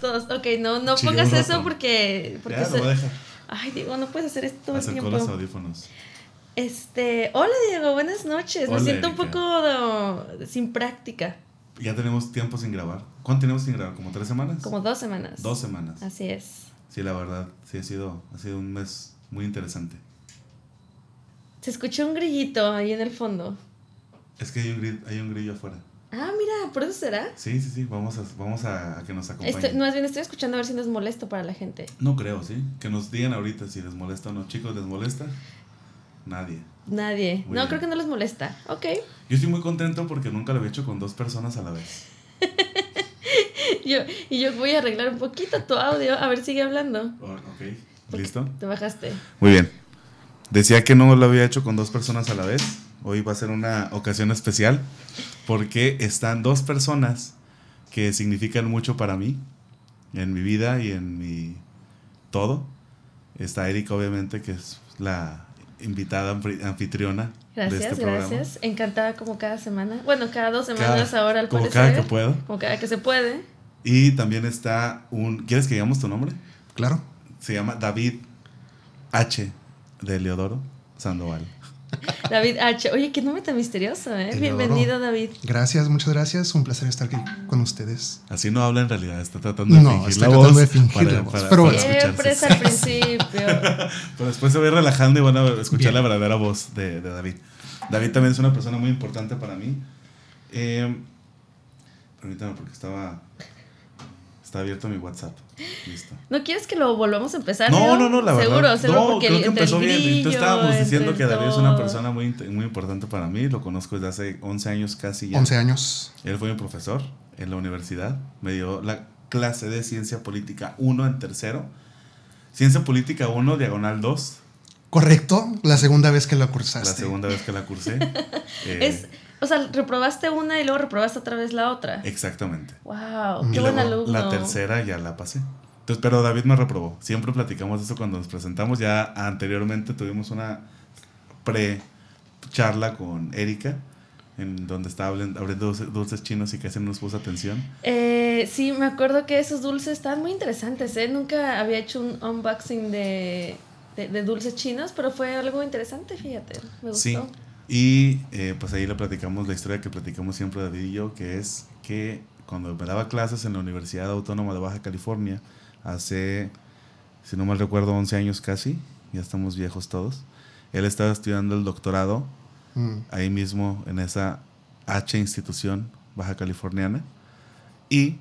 todos. Ok, no, no pongas eso porque. porque Ya, se- lo deja. Ay, Diego, no puedes hacer esto todo el Acercó tiempo. los audífonos. Este, hola Diego, buenas noches. Hola, Me siento un poco de- sin práctica. Ya tenemos tiempo sin grabar. ¿Cuánto tenemos sin grabar? ¿Como tres semanas? Como dos semanas. Dos semanas. Así es. Sí, la verdad, sí ha sido, ha sido un mes muy interesante. Se escuchó un grillito ahí en el fondo. Es que hay un hay un grillo afuera. Ah, mira, ¿por eso será? Sí, sí, sí, vamos a, vamos a, a que nos acompañen. No, más bien estoy escuchando a ver si no es molesto para la gente. No creo, ¿sí? Que nos digan ahorita si les molesta o no. Chicos, ¿les molesta? Nadie. Nadie. Muy no, bien. creo que no les molesta. Ok. Yo estoy muy contento porque nunca lo había hecho con dos personas a la vez. Yo, y yo voy a arreglar un poquito tu audio. A ver, sigue hablando. Oh, ok, ¿listo? Te bajaste. Muy bien. Decía que no lo había hecho con dos personas a la vez. Hoy va a ser una ocasión especial porque están dos personas que significan mucho para mí, en mi vida y en mi todo. Está Erika, obviamente, que es la invitada anfi- anfitriona de Gracias, este programa. gracias. Encantada como cada semana. Bueno, cada dos semanas Cada- ahora al como parecer. cada que puedo. Como cada que se puede. Y también está un... ¿Quieres que digamos tu nombre? Claro. Se llama David H. de Leodoro Sandoval. David H. Oye, qué nombre tan misterioso, ¿eh? Bienvenido. David. Gracias, muchas gracias. Un placer estar aquí con ustedes. Así no habla en realidad, está tratando de No, fingir la tratando voz. de fingir la voz, pero bueno. Siempre es al principio. Pero después se va a ir relajando y van a escuchar Bien. la verdadera voz de, de David. David también es una persona muy importante para mí. Eh, permítame porque estaba... Está abierto mi WhatsApp. Listo. ¿No quieres que lo volvamos a empezar? No, no, no, la seguro, verdad. Seguro, no, porque creo el- que empezó bien. Y tú grillo, estábamos diciendo que David es una persona muy, muy importante para mí. Lo conozco desde hace 11 años casi ya. 11 años. Él fue mi profesor en la universidad. Me dio la clase de Ciencia Política 1 en tercero. Ciencia Política 1, diagonal 2. ¿Correcto? La segunda vez que lo cursaste. La segunda vez que la cursé. Eh, Es, o sea, reprobaste una y luego reprobaste otra vez la otra. Exactamente. Wow, qué buen alumno. La tercera ya la pasé. Entonces, pero David me reprobó. Siempre platicamos de eso cuando nos presentamos. Ya anteriormente tuvimos una pre-charla con Erika, en donde estaba abriendo dulces, dulces chinos y casi no nos puso atención. Eh, sí, me acuerdo que esos dulces están muy interesantes, ¿eh? Nunca había hecho un unboxing de, de, de dulces chinos, pero fue algo interesante, fíjate. Me gustó. Sí. Y eh, pues ahí le platicamos la historia que platicamos siempre David y yo, que es que cuando me daba clases en la Universidad Autónoma de Baja California, hace, si no mal recuerdo, 11 años casi, ya estamos viejos todos, él estaba estudiando el doctorado Mm. ahí mismo en esa H institución baja californiana. Y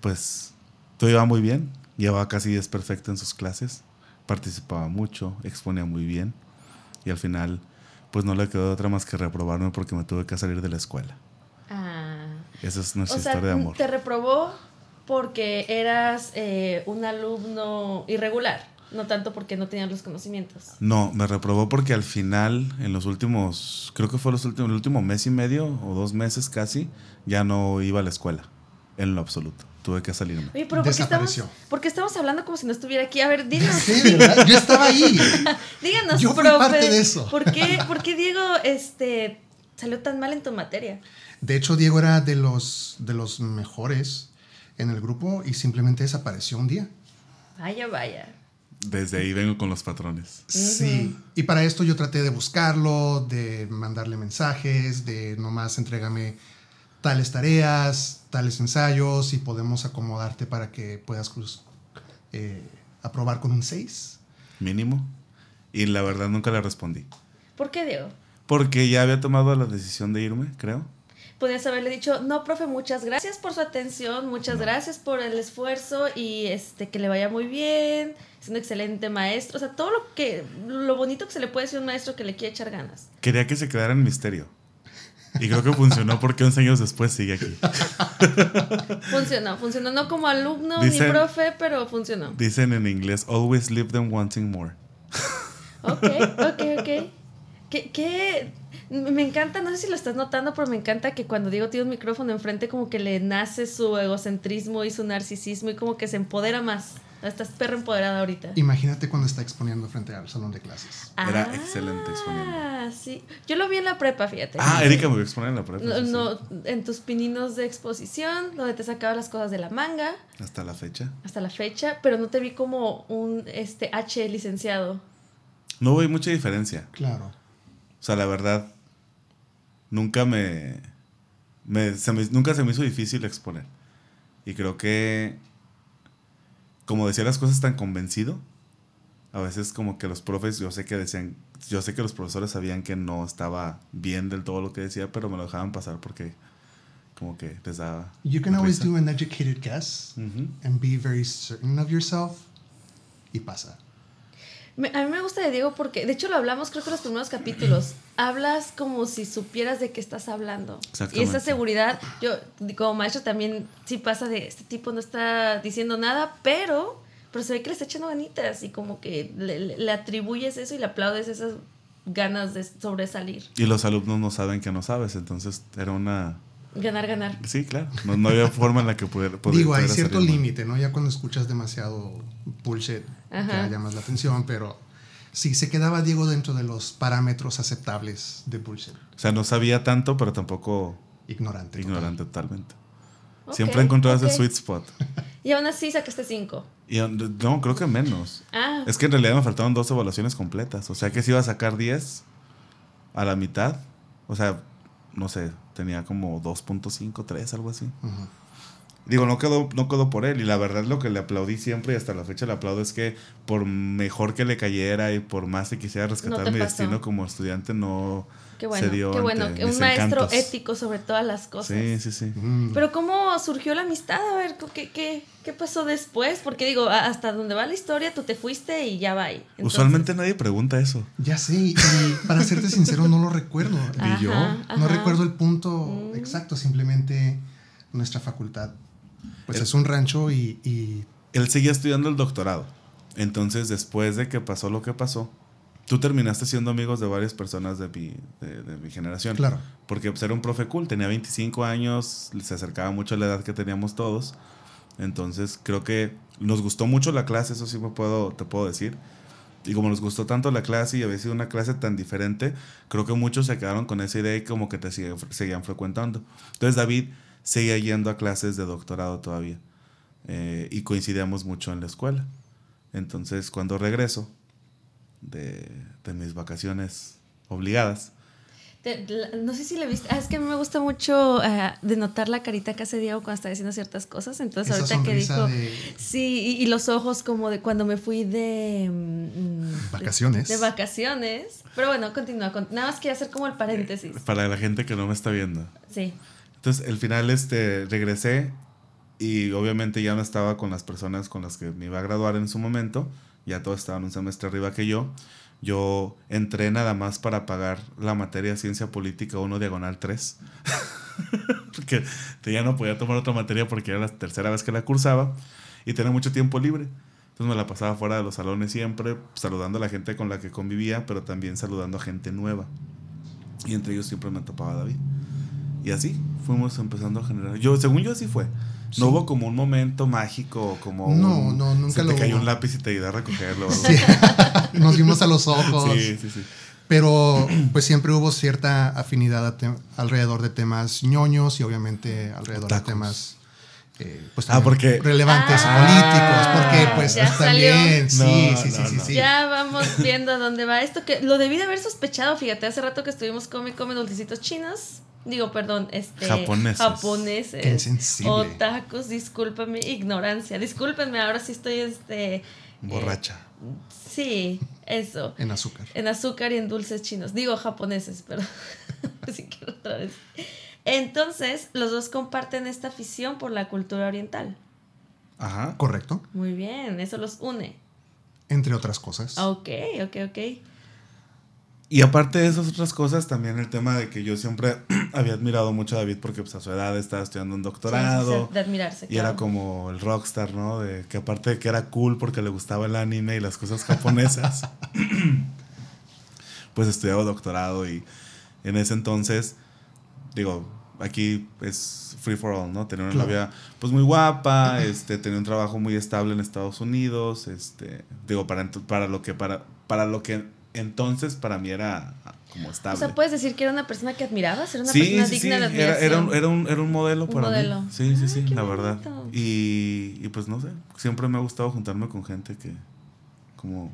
pues todo iba muy bien, llevaba casi 10 perfecto en sus clases, participaba mucho, exponía muy bien y al final pues no le quedó otra más que reprobarme porque me tuve que salir de la escuela. Ah. Esa es O nuestra sea, historia de amor. te reprobó porque eras eh, un alumno irregular, no tanto porque no tenías los conocimientos. No, me reprobó porque al final, en los últimos, creo que fue los últimos, el último mes y medio o dos meses casi, ya no iba a la escuela, en lo absoluto. Tuve que salirme. Oye, pero ¿por qué, estamos, Desapareció. por qué estamos hablando como si no estuviera aquí? A ver, dinos. Sí, ¿verdad? Yo estaba ahí. Díganos, Yo fui profe, parte de eso. ¿por qué, por qué Diego este, salió tan mal en tu materia? De hecho, Diego era de los, de los mejores en el grupo y simplemente desapareció un día. Vaya, vaya. Desde ahí vengo con los patrones. Sí. Y para esto yo traté de buscarlo, de mandarle mensajes, de nomás entrégame tales tareas, tales ensayos y podemos acomodarte para que puedas cruz- eh, aprobar con un 6. Mínimo. Y la verdad nunca le respondí. ¿Por qué, Diego? Porque ya había tomado la decisión de irme, creo. Podrías haberle dicho, no, profe, muchas gracias por su atención, muchas gracias por el esfuerzo y este que le vaya muy bien, es un excelente maestro. O sea, todo lo que, lo bonito que se le puede decir a un maestro que le quiere echar ganas. Quería que se quedara en misterio. Y creo que funcionó porque 11 años después sigue aquí. Funcionó, funcionó no como alumno Dicen- ni profe, pero funcionó. Dicen en inglés, always leave them wanting more. Ok, ok, ok. Que, que me encanta, no sé si lo estás notando, pero me encanta que cuando Diego tiene un micrófono enfrente, como que le nace su egocentrismo y su narcisismo y como que se empodera más. Estás perra empoderada ahorita. Imagínate cuando está exponiendo frente al salón de clases. Era Ah, excelente exponiendo. sí. Yo lo vi en la prepa, fíjate. Ah, Erika me voy a exponer en la prepa. No, sí, sí. no, en tus pininos de exposición, donde te sacaba las cosas de la manga Hasta la fecha. hasta la fecha, pero no te vi como un este H licenciado. No hubo mucha diferencia. Claro. O sea, la verdad, nunca me, me- se me- nunca se me hizo difícil exponer. Y creo que, como decía las cosas tan convencido, a veces como que los profes, yo sé que decían, yo sé que los profesores sabían que no estaba bien del todo lo que decía, pero me lo dejaban pasar porque como que les daba... You can always risa. do an educated guess Ujú. and be very certain of yourself. Y pasa. Me- a mí me gusta de Diego porque, de hecho lo hablamos creo que en los primeros capítulos, hablas como si supieras de qué estás hablando. Y esa seguridad, yo como maestro también sí pasa de, este tipo no está diciendo nada, pero, pero se ve que le está echando ganitas y como que le, le- le atribuyes eso y le aplaudes esas ganas de sobresalir. Y los alumnos no saben que no sabes, entonces era una... Ganar, ganar. Sí, claro, no, no había forma en la que pudiera... poder- Digo, hay cierto límite, ¿no? Ya cuando escuchas demasiado bullshit, ya llamas la atención, pero sí, se quedaba Diego dentro de los parámetros aceptables de bullshit. O sea, no sabía tanto, pero tampoco Ignorante. total. ignorante totalmente. Siempre encontraba ok. ese sweet spot. Y aún así sacaste cinco. Y no, creo que menos. Ah, Es que en realidad me faltaron dos evaluaciones completas. O sea que si iba a sacar 10 a la mitad. O sea, no sé, tenía como 2.5, 3, algo así. Ujú. Digo, no quedó, no quedó por él. Y la verdad lo que le aplaudí siempre y hasta la fecha le aplaudo es que por mejor que le cayera y por más que quisiera rescatar mi pasó. destino como estudiante, no qué bueno. se dio Qué bueno. ante Un mis maestro encantos. ético sobre todas las cosas. Sí, sí, sí. Mm. Pero ¿cómo surgió la amistad? A ver, ¿qué, qué, qué pasó después? Porque digo, hasta donde va la historia, tú te fuiste y ya va ahí. Entonces- Usualmente nadie pregunta eso. Ya sé, y para serte sincero, no lo recuerdo. Ajá, yo. No ajá. recuerdo el punto Mm. exacto, simplemente nuestra facultad. Pues es un rancho y, y Él seguía estudiando el doctorado. Entonces, después de que pasó lo que pasó, tú terminaste siendo amigos de varias personas de mi, de, de mi generación. claro, Porque pues, era un profe cool, tenía 25 años, se acercaba mucho a la edad que teníamos todos. Entonces, creo que nos gustó mucho la clase, eso sí me puedo, te puedo decir. Y como nos gustó tanto la clase y había sido una clase tan diferente, creo que muchos se quedaron con esa idea y como que te siguen- seguían frecuentando. Entonces David seguía yendo a clases de doctorado todavía eh, y coincidíamos mucho en la escuela. Entonces cuando regreso de, de mis vacaciones obligadas, Te- la- no sé si le viste. Ah, es que a mí me gusta mucho ah, denotar la carita que hace Diego cuando está diciendo ciertas cosas. Entonces, esa ahorita que dijo. de Sí, y, y los ojos como de cuando me fui de. mm, Vacaciones. De, de vacaciones. Pero bueno, continúa. con- nada más quería hacer como el paréntesis. para la gente que no me está viendo. Sí. Entonces, el final, este, regresé y obviamente ya no estaba con las personas con las que me iba a graduar en su momento. Ya todos estaban un semestre arriba que yo. Yo entré nada más para pagar la materia Ciencia Política 1 Diagonal 3. porque ya no podía tomar otra materia porque era la tercera vez que la cursaba y tenía mucho tiempo libre. Entonces me la pasaba fuera de los salones siempre, saludando a la gente con la que convivía, pero también saludando a gente nueva. Y entre ellos siempre me topaba David. Y así fuimos empezando a generar. Yo, según yo, así fue. Sí. No hubo como un momento mágico, como No, un- no, nunca se lo te cayó hubo. un lápiz y te ayudé a recogerlo. Sí. Nos vimos a los ojos. Sí, sí, sí. Pero pues siempre hubo cierta afinidad alrededor de temas ñoños y obviamente alrededor de temas eh, pues, Ah, porque- relevantes Ah, políticos. Porque pues ya también, sí, salió. sí, sí, No, sí, no, sí. Ya vamos viendo a dónde va esto. que Lo debí de haber sospechado, fíjate, hace rato que estuvimos come, come dulcecitos chinos. Digo, perdón, este. Japoneses. Japoneses. Qué insensible. Otakus, discúlpame, ignorancia. Discúlpenme, ahora sí estoy este. Borracha. Sí, eso. En azúcar. En azúcar y en dulces chinos. Digo japoneses, pero sí quiero otra vez. Entonces, los dos comparten esta afición por la cultura oriental. Ajá. Correcto. Muy bien, eso los une. Entre otras cosas. Ok, ok, ok. Y aparte de esas otras cosas, también el tema de que yo siempre había admirado mucho a David porque pues, a su edad estaba estudiando un doctorado. Sí, sí, de admirarse. Y era como el rockstar, ¿no? De que aparte de que era cool porque le gustaba el anime y las cosas japonesas, pues estudiaba doctorado y en ese entonces, digo, aquí es free for all, ¿no? Tenía una Claro. novia pues muy guapa, este, tenía un trabajo muy estable en Estados Unidos, este, digo, para, para lo que, para, para lo que entonces para mí era como O estable. sea, puedes decir que era una persona que admirabas, era una Sí, persona sí, sí, digna de admiración. era un, era, un, era un modelo Un para modelo. mí. Sí, sí, sí, la verdad. Y, y pues no sé, siempre me ha gustado juntarme con gente que como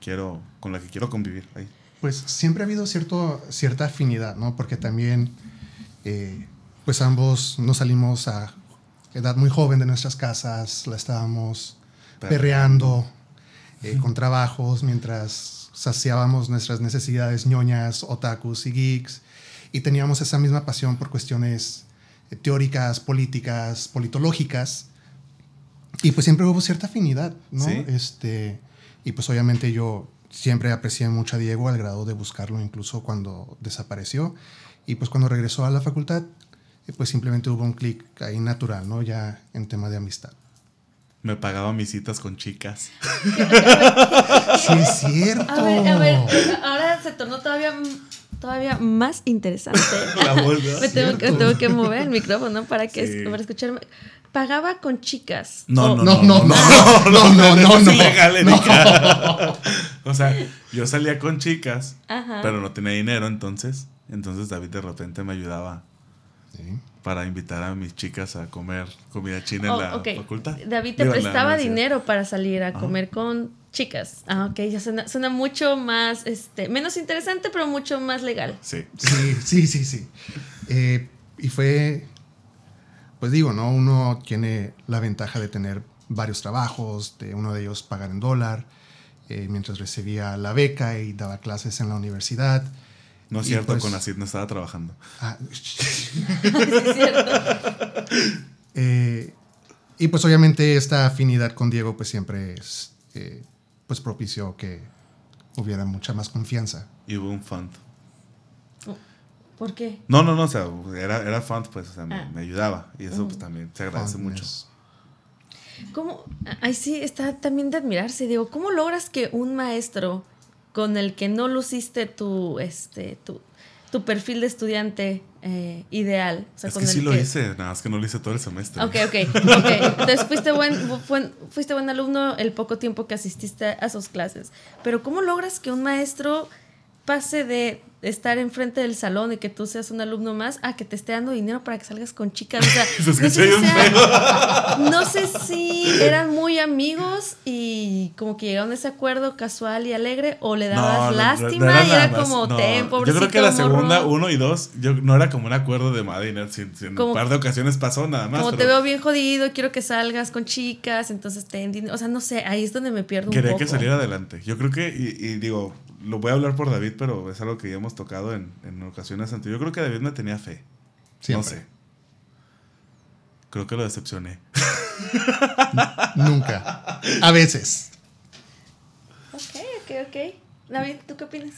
quiero, con la que quiero convivir ahí. Pues siempre ha habido cierto, cierta afinidad, ¿no? Porque también, eh, pues ambos nos salimos a edad muy joven de nuestras casas, la estábamos perreando eh, con trabajos mientras saciábamos nuestras necesidades ñoñas, otakus y geeks. Y teníamos esa misma pasión por cuestiones eh, teóricas, políticas, politológicas. Y pues siempre hubo cierta afinidad, ¿no? Sí. Este, y pues obviamente yo siempre aprecié mucho a Diego al grado de buscarlo incluso cuando desapareció. Y pues cuando regresó a la facultad, eh, pues simplemente hubo un clic ahí natural, ¿no? Ya en tema de amistad. Me pagaba mis citas con chicas. Sí, es cierto. A ver, a ver, ahora se tornó todavía, todavía más interesante. La ¿no? me, tengo, que- Cierto. tengo que mover el micrófono para, que, Sí. para escucharme. Pagaba con chicas. No, no, No, no, no, no, no, no, no. Erika. O sea, yo salía con chicas, Ajá. pero no tenía dinero entonces. Entonces David de repente me ayudaba Sí. Para invitar a mis chicas a comer comida china en Oh, la ok. facultad. David te Digo, en prestaba dinero para salir a Ajá. comer con chicas. Ah, ok, ya suena, suena mucho más, este, menos interesante, pero mucho más legal. Sí. Sí, sí, sí, sí. Eh, y fue, pues digo, ¿no? Uno tiene la ventaja de tener varios trabajos, de uno de ellos pagar en dólar, eh, mientras recibía la beca y daba clases en la universidad. No es Y cierto, pues- con Acid no estaba trabajando. Ah, Sí, es cierto. eh, y pues obviamente esta afinidad con Diego pues siempre es, eh, pues propició que hubiera mucha más confianza. Y hubo un fund. ¿Por qué? No, no, no, o sea, era, era fund, pues, o sea, me, Ah. me ayudaba. Y eso, pues, también se agradece mucho. ¿Cómo? Ay, sí, está también de admirarse. Digo, ¿cómo logras que un maestro con el que no luciste tu, este, tu, tu perfil de estudiante eh, ideal? O sea, es con que el sí lo hice, nada más que no lo hice todo el semestre. Ok, ok, ok. Entonces fuiste buen, buen- fuiste buen alumno el poco tiempo que asististe a sus clases. Pero ¿cómo logras que un maestro pase de estar enfrente del salón y que tú seas un alumno más a que te esté dando dinero para que salgas con chicas? O sea, no, sé si no sé si eran muy amigos y como que llegaron a ese acuerdo casual y alegre o le dabas No, no, no, lástima y era como, ten, Yo creo que la segunda, morro". uno y dos, yo, no era como un acuerdo de si, si en Como- un par de ocasiones pasó nada más. Como te veo bien jodido, quiero que salgas con chicas, entonces ten dinero. O sea, no sé, ahí es donde me pierdo un Quería poco. que saliera adelante. Yo creo que, y, y digo, lo voy a hablar por David, pero es algo que ya hemos tocado en, en ocasiones anteriores. Yo creo que David me tenía fe. Siempre. No sé. Creo que lo decepcioné. Nunca. A veces. Ok, ok, ok. David, ¿tú qué opinas?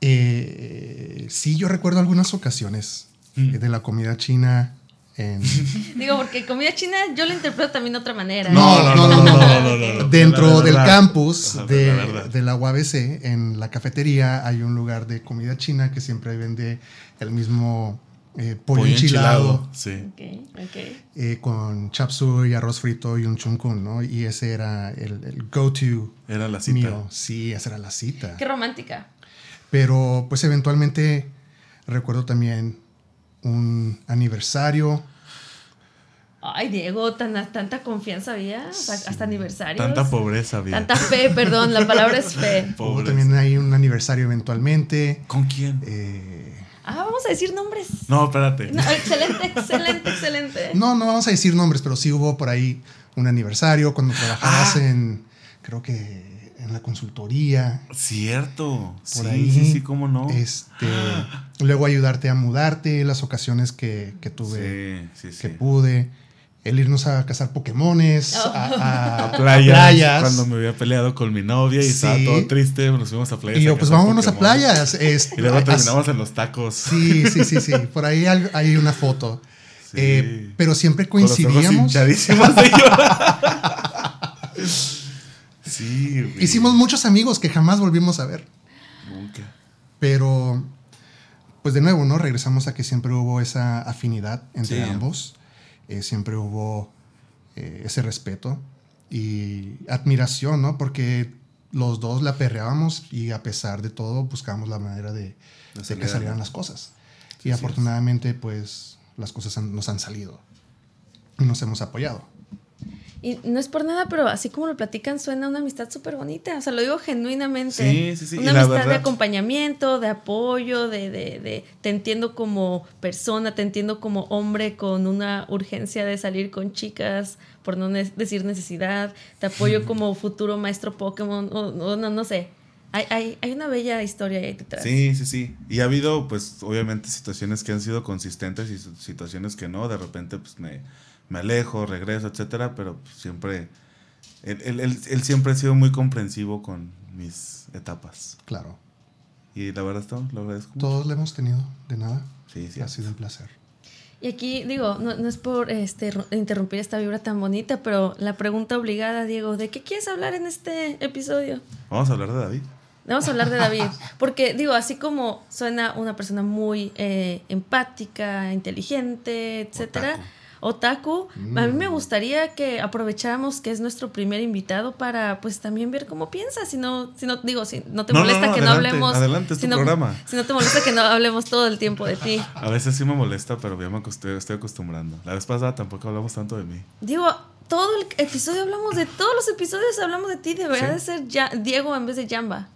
Eh, sí, yo recuerdo algunas ocasiones Mm. de la comida china en... Digo, porque comida china yo lo interpreto también de otra manera. No, no, no, no, no, no, no, no. Dentro del campus de, de la UABC, en la cafetería, hay un lugar de comida china que siempre vende el mismo eh, pollo, enchilado, Sí. Ok, ok. eh, con chap suey, arroz frito y un chuncún, ¿no? Y ese era el, el go-to Era la cita. mío. Sí, esa era la cita. Qué romántica. Pero pues eventualmente recuerdo también un aniversario. Ay, Diego, tan, tanta confianza había. Hasta aniversarios. Tanta pobreza había. Tanta fe, perdón, la palabra es fe. Hubo Pobreza. también hay un aniversario eventualmente. ¿Con quién? Eh, Ah, vamos a decir nombres. No, espérate. No, excelente, excelente, excelente. no, no vamos a decir nombres, pero sí hubo por ahí un aniversario cuando trabajabas Ah. en, creo que en la consultoría. Cierto. Por sí, ahí. sí, sí, cómo no. Este, luego ayudarte a mudarte, las ocasiones que, que tuve, sí, sí, sí. que pude. El irnos a cazar Pokémones, Oh. a, a- A a playas, playas. Cuando me había peleado con mi novia y Sí. estaba todo triste, nos fuimos a playas. Y yo, pues vámonos a playas. este, Y luego as- terminamos en los tacos. Sí, sí, sí, sí. Por ahí hay, hay una foto. Sí. Eh, pero siempre Con los ojos coincidíamos. hinchadísimos de llorar. Sí, güey. Hicimos muchos amigos que jamás volvimos a ver. Nunca. Pero, pues de nuevo, ¿no? Regresamos a que siempre hubo esa afinidad entre Sí. ambos. Eh, siempre hubo eh, ese respeto y admiración, ¿no? Porque los dos la perreábamos y a pesar de todo buscábamos la manera de, que salieran las cosas. Sí, y afortunadamente, pues las cosas han- nos han salido y nos hemos apoyado. Y no es por nada, pero así como lo platican, suena una amistad súper bonita. O sea, lo digo genuinamente. Sí, sí, sí, Una y amistad de acompañamiento, de apoyo, de, de, de te entiendo como persona, te entiendo como hombre con una urgencia de salir con chicas, por no ne- decir necesidad. Te apoyo como futuro maestro Pokémon, o, o no, no sé. Hay, hay, hay una bella historia ahí detrás. Sí, sí, sí. Y ha habido, pues, obviamente situaciones que han sido consistentes y situaciones que no. De repente, pues, me, me alejo, regreso, etcétera. Pero pues, siempre, él, él- él- él siempre ha sido muy comprensivo con mis etapas. Claro. Y la verdad, esto lo agradezco. mucho. Todos le hemos tenido de nada. Sí, sí. ha sido un placer. Y aquí, digo, no, no es por este, interrumpir esta vibra tan bonita, pero la pregunta obligada, Diego, ¿de qué quieres hablar en este episodio? Vamos a hablar de David. Vamos a hablar de David, porque digo, así como suena una persona muy eh, empática, inteligente, etcétera, otaku, a mí me gustaría que aprovecháramos que es nuestro primer invitado para pues también ver cómo piensas, si no, si no digo, si no te No, molesta no, que no hablemos, adelante, es si tu no- programa. si no te molesta que no hablemos todo el tiempo de ti. A veces sí me molesta, pero ya me estoy acostumbrando. La vez pasada tampoco hablamos tanto de mí. Digo, todo el episodio hablamos de todos los episodios hablamos de ti, debería Sí. de ser ya, Diego en vez de Jamba.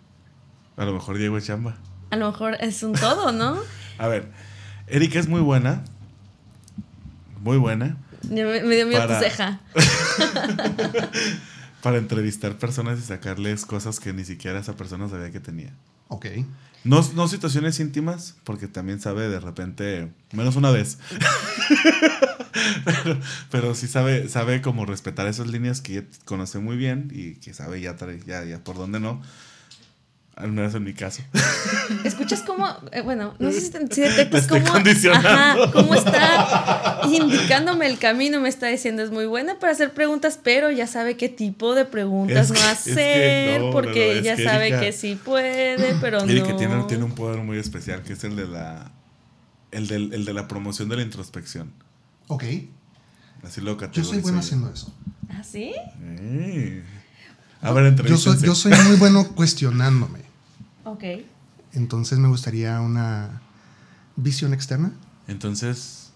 A lo mejor Diego es chamba. A lo mejor es un todo, ¿no? A ver, Erika es muy buena. Muy buena. Ya me, me dio miedo Para- tu ceja. Para entrevistar personas y sacarles cosas que ni siquiera esa persona sabía que tenía. Ok. No, no situaciones íntimas, porque también sabe de repente, menos una vez. pero, pero sí sabe, sabe como respetar esas líneas que conoce muy bien y que sabe ya, ya, ya por dónde no. Al menos en mi caso. ¿Escuchas cómo, eh, bueno, no sé si, te- si detectas estoy cómo, ajá, cómo está indicándome el camino? Me está diciendo, es muy buena para hacer preguntas, pero ya sabe qué tipo de preguntas Es no que- es hacer, que no, porque no, ya que sabe Erika- que sí puede, pero Erika no. tiene, tiene un poder muy especial, que es el de la, el del- el de la promoción de la introspección. Ok. Así lo Yo soy bueno haciendo eso. ¿Ah, sí? A ver, Yo soy, yo soy muy bueno cuestionándome. Ok. Entonces me gustaría una visión externa. Entonces,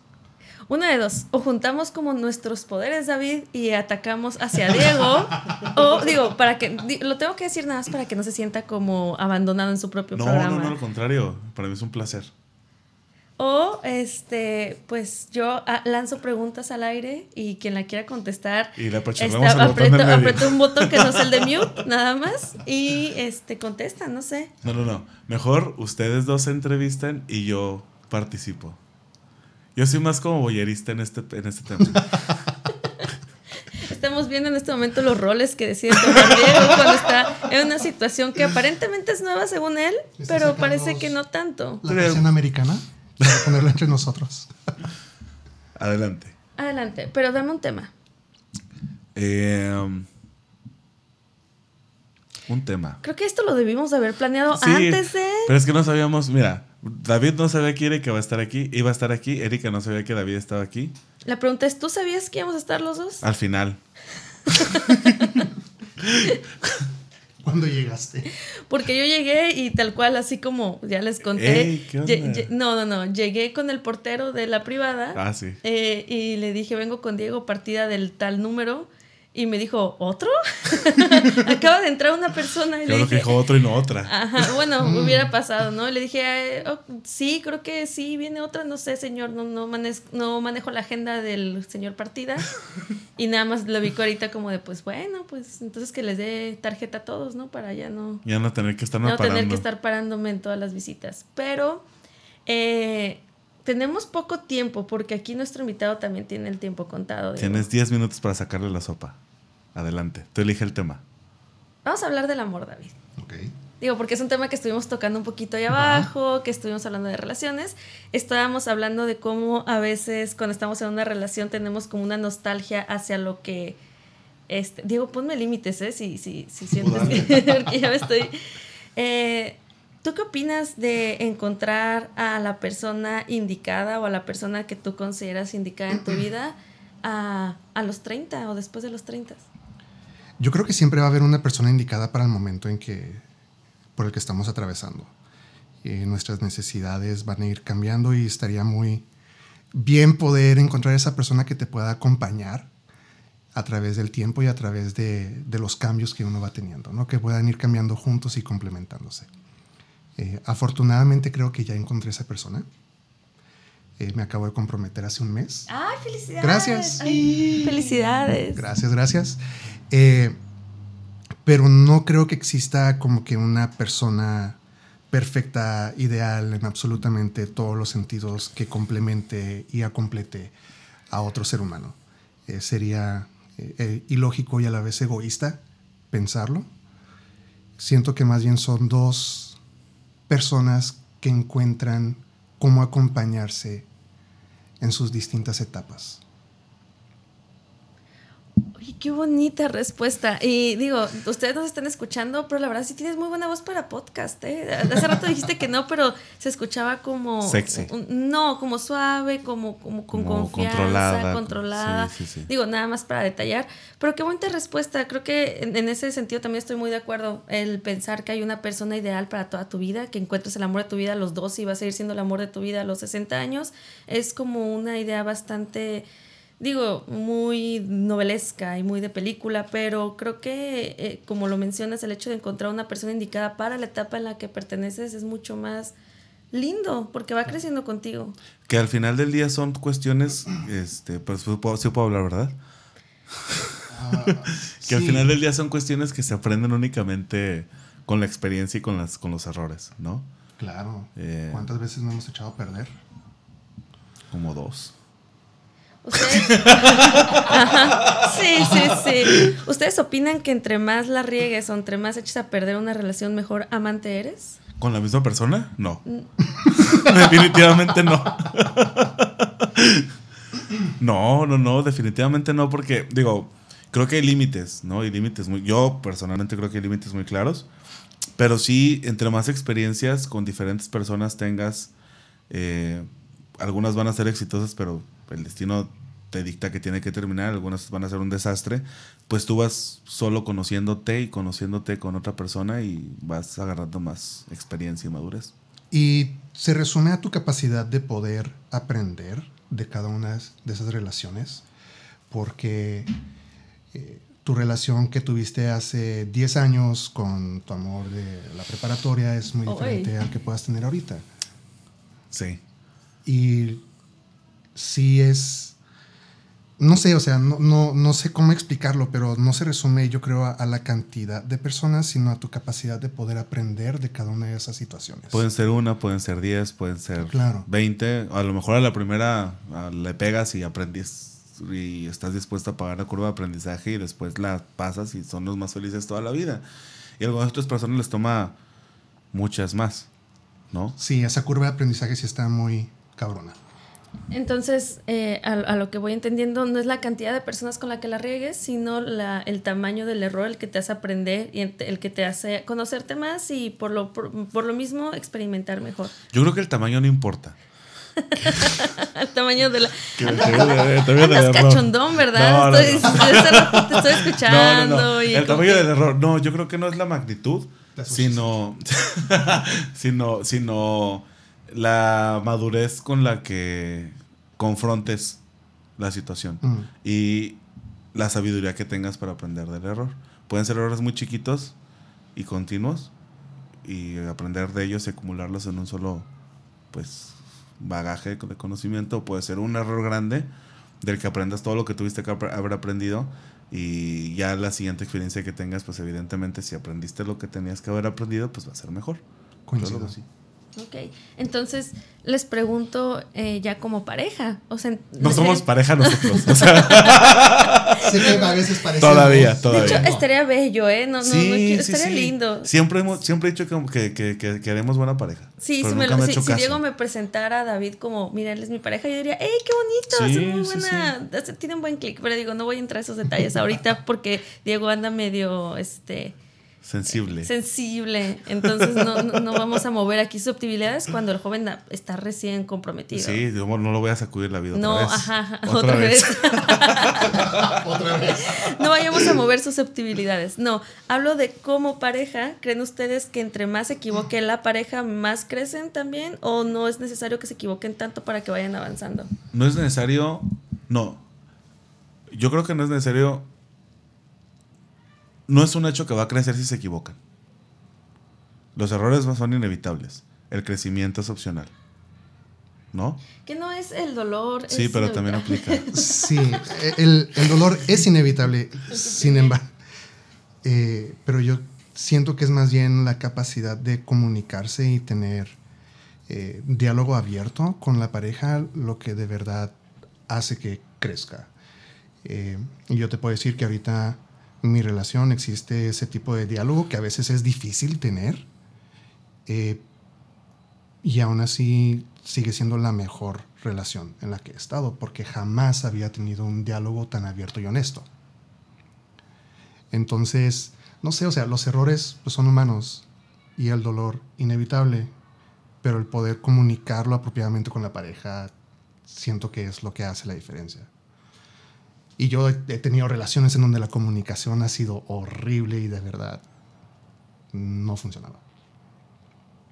Una de dos, o juntamos como nuestros poderes, David, y atacamos hacia Diego, o digo, para que, lo tengo que decir nada más para que no se sienta como abandonado en su propio no, programa. no, no, al contrario. Para mí es un placer. O, este, pues yo ah, lanzo preguntas al aire y quien la quiera contestar, Y el botón aprieto, aprieto un botón que no es el de mute, nada más, y este, contesta, no sé. No, no, no. Mejor ustedes dos se entrevistan y yo participo. Yo soy más como boyerista en este, en este tema. Estamos viendo en este momento los roles que decide tomar Diego cuando está en una situación que aparentemente es nueva según él, Está pero parece que no tanto. La versión americana. Para ponerlo entre nosotros. Adelante. Adelante, pero dame un tema. Eh, un tema. Creo que esto lo debimos de haber planeado Sí, antes de... Pero es que no sabíamos, mira, David no sabía que Erika va a estar aquí, iba a estar aquí, Erika no sabía que David estaba aquí. La pregunta es, ¿tú sabías que íbamos a estar los dos? Al final. ¿Cuándo llegaste? Porque yo llegué y tal cual, así como ya les conté. Ey, ¿qué onda? no, no, no. Llegué con el portero de la privada Ah, sí. eh, y le dije, vengo con Diego, partida del tal número. Y me dijo, ¿otro? Acaba de entrar una persona y le Claro que dije, dijo otro y no otra. Ajá, bueno, hubiera pasado, ¿no? Y le dije, "Eh, oh, sí, creo que sí, viene otra, no sé, señor, no, no, manes- no manejo la agenda del señor Partida. Y nada más lo vi ahorita como de, pues bueno, pues entonces que les dé tarjeta a todos, ¿no? Para ya no, Ya no tener que estarme no parando. tener que estar parándome en todas las visitas. Pero eh, tenemos poco tiempo porque aquí nuestro invitado también tiene el tiempo contado. Diego. Tienes 10 minutos para sacarle la sopa. Adelante. Tú elige el tema. Vamos a hablar del amor, David. Ok. Digo, porque es un tema que estuvimos tocando un poquito ahí Ajá. abajo, que estuvimos hablando de relaciones. Estábamos hablando de cómo a veces cuando estamos en una relación tenemos como una nostalgia hacia lo que... Este, Diego, ponme límites, ¿eh? Si, si, si sientes que... porque ya me estoy... eh, ¿Tú qué opinas de encontrar a la persona indicada o a la persona que tú consideras indicada en tu vida a, a los 30 o después de los 30? Yo creo que siempre va a haber una persona indicada para el momento en que por el que estamos atravesando. Eh, nuestras necesidades van a ir cambiando y estaría muy bien poder encontrar esa persona que te pueda acompañar a través del tiempo y a través de, de los cambios que uno va teniendo, ¿no? que puedan ir cambiando juntos y complementándose. Eh, afortunadamente creo que ya encontré esa persona. Eh, me acabo de comprometer hace un mes. ¡Ay, felicidades! Gracias. Ay, felicidades. Gracias, gracias. Eh, pero no creo que exista como que una persona perfecta, ideal en absolutamente todos los sentidos que complemente y acomplete a otro ser humano. Eh, sería eh, ilógico y a la vez egoísta pensarlo. Siento que más bien son dos personas que encuentran cómo acompañarse en sus distintas etapas. Oye, qué bonita respuesta. Y digo, ustedes nos están escuchando, pero la verdad sí tienes muy buena voz para podcast, ¿eh? Hace rato dijiste que no, pero se escuchaba como... Sexy. un- no, como suave, como, como con Como confianza, controlada, controlada. sí, sí, sí. Digo, nada más para detallar. Pero qué bonita respuesta. Creo que en, en ese sentido también estoy muy de acuerdo. El pensar que hay una persona ideal para toda tu vida, que encuentres el amor de tu vida a los dos y va a seguir siendo el amor de tu vida a los 60 años, es como una idea bastante digo, muy novelesca y muy de película, pero creo que, eh, como lo mencionas, el hecho de encontrar una persona indicada para la etapa en la que perteneces es mucho más lindo, porque va creciendo contigo. Que al final del día son cuestiones, este, pues sí puedo, sí puedo hablar, ¿verdad? Que al final del día son cuestiones que se aprenden únicamente con la experiencia y con, las, con los errores, ¿no? Claro. Eh. ¿Cuántas veces nos hemos echado a perder? Como dos. Ustedes... Ajá. Sí, sí, sí. ¿Ustedes opinan que entre más la riegues o entre más eches a perder una relación, mejor amante eres? ¿Con la misma persona? No. definitivamente no. no, no, no, definitivamente no, porque, digo, creo que hay límites, ¿no? Hay límites muy. Yo personalmente creo que hay límites muy claros. Pero sí, entre más experiencias con diferentes personas tengas, eh, algunas van a ser exitosas, pero el destino te dicta que tiene que terminar, algunas van a ser un desastre, pues tú vas solo conociéndote y conociéndote con otra persona y vas agarrando más experiencia y madurez. Y se resume a tu capacidad de poder aprender de cada una de esas relaciones, porque eh, tu relación que tuviste hace 10 años con tu amor de la preparatoria es muy Oy. diferente al que puedas tener ahorita. Sí. Y sí es, no sé, o sea, no, no, no sé cómo explicarlo, pero no se resume yo creo a, a la cantidad de personas, sino a tu capacidad de poder aprender de cada una de esas situaciones. Pueden ser una, pueden ser diez, pueden ser Claro. 20. A lo mejor a la primera le pegas y aprendes y estás dispuesto a pagar la curva de aprendizaje y después la pasas y son los más felices toda la vida. Y a algunas otras personas les toma muchas más, ¿no? Sí, esa curva de aprendizaje sí está muy cabrona. Entonces, eh, a, a lo que voy entendiendo, no es la cantidad de personas con la que la riegues, sino la, el tamaño del error el que te hace aprender y el, que te hace conocerte más y por lo, por, por lo mismo experimentar mejor. Yo creo que el tamaño no importa. El tamaño de la... Andas, andas cachondón, ¿verdad? No, no, estoy, no. yo hace rato te estoy escuchando. No, no, no. y El tamaño que- del error. No, yo creo que no es la magnitud, sino, sino, sino la madurez con la que confrontes la situación Mm. y la sabiduría que tengas para aprender del error. Pueden ser errores muy chiquitos y continuos y aprender de ellos y acumularlos en un solo, pues, bagaje de conocimiento. Puede ser un error grande del que aprendas todo lo que tuviste que haber aprendido y ya la siguiente experiencia que tengas, pues evidentemente si aprendiste lo que tenías que haber aprendido, pues va a ser mejor. Coincido. Claro sí. Ok, entonces les pregunto eh, ya como pareja. O sea, No somos pareja nosotros. o sea, Sé que a veces parece. Todavía, De todavía. hecho, estaría bello, ¿eh? No, no, no quiero- estaría sí. lindo. Siempre, hemos, siempre he dicho que, que, que, que- que haremos buena pareja. Sí, si, me lo- me si-. Diego me presentara a David como, mira, él es mi pareja, yo diría, ¡ey, qué bonito! Sí, hacen muy sí, buena, hace- tienen buen clic. Pero digo, no voy a entrar a esos detalles ahorita porque Diego anda medio, este, Sensible. sensible. Entonces no, no, no vamos a mover aquí susceptibilidades cuando el joven está recién comprometido. Sí, yo no lo voy a sacudir la vida No, otra vez. ajá, ajá, otra, vez. Otra vez. no vayamos a mover susceptibilidades. No, hablo de cómo pareja. ¿Creen ustedes que entre más se equivoque la pareja, más crecen también? ¿O no es necesario que se equivoquen tanto para que vayan avanzando? No es necesario. No. Yo creo que no es necesario. No es un hecho que va a crecer si se equivocan. Los errores no son inevitables. El crecimiento es opcional. ¿No? Que no es el dolor. Sí, es pero también aplica. Sí, el, el dolor es inevitable, sin embargo. Eh, pero yo siento que es más bien la capacidad de comunicarse y tener eh, diálogo abierto con la pareja lo que de verdad hace que crezca. Eh, y yo te puedo decir que ahorita mi relación existe ese tipo de diálogo que a veces es difícil tener. eh, y aún así sigue siendo la mejor relación en la que he estado, porque jamás había tenido un diálogo tan abierto y honesto. Entonces, no sé, o sea, los errores pues, son humanos y el dolor inevitable, pero el poder comunicarlo apropiadamente con la pareja siento que es lo que hace la diferencia. Y yo he tenido relaciones en donde la comunicación ha sido horrible y de verdad no funcionaba.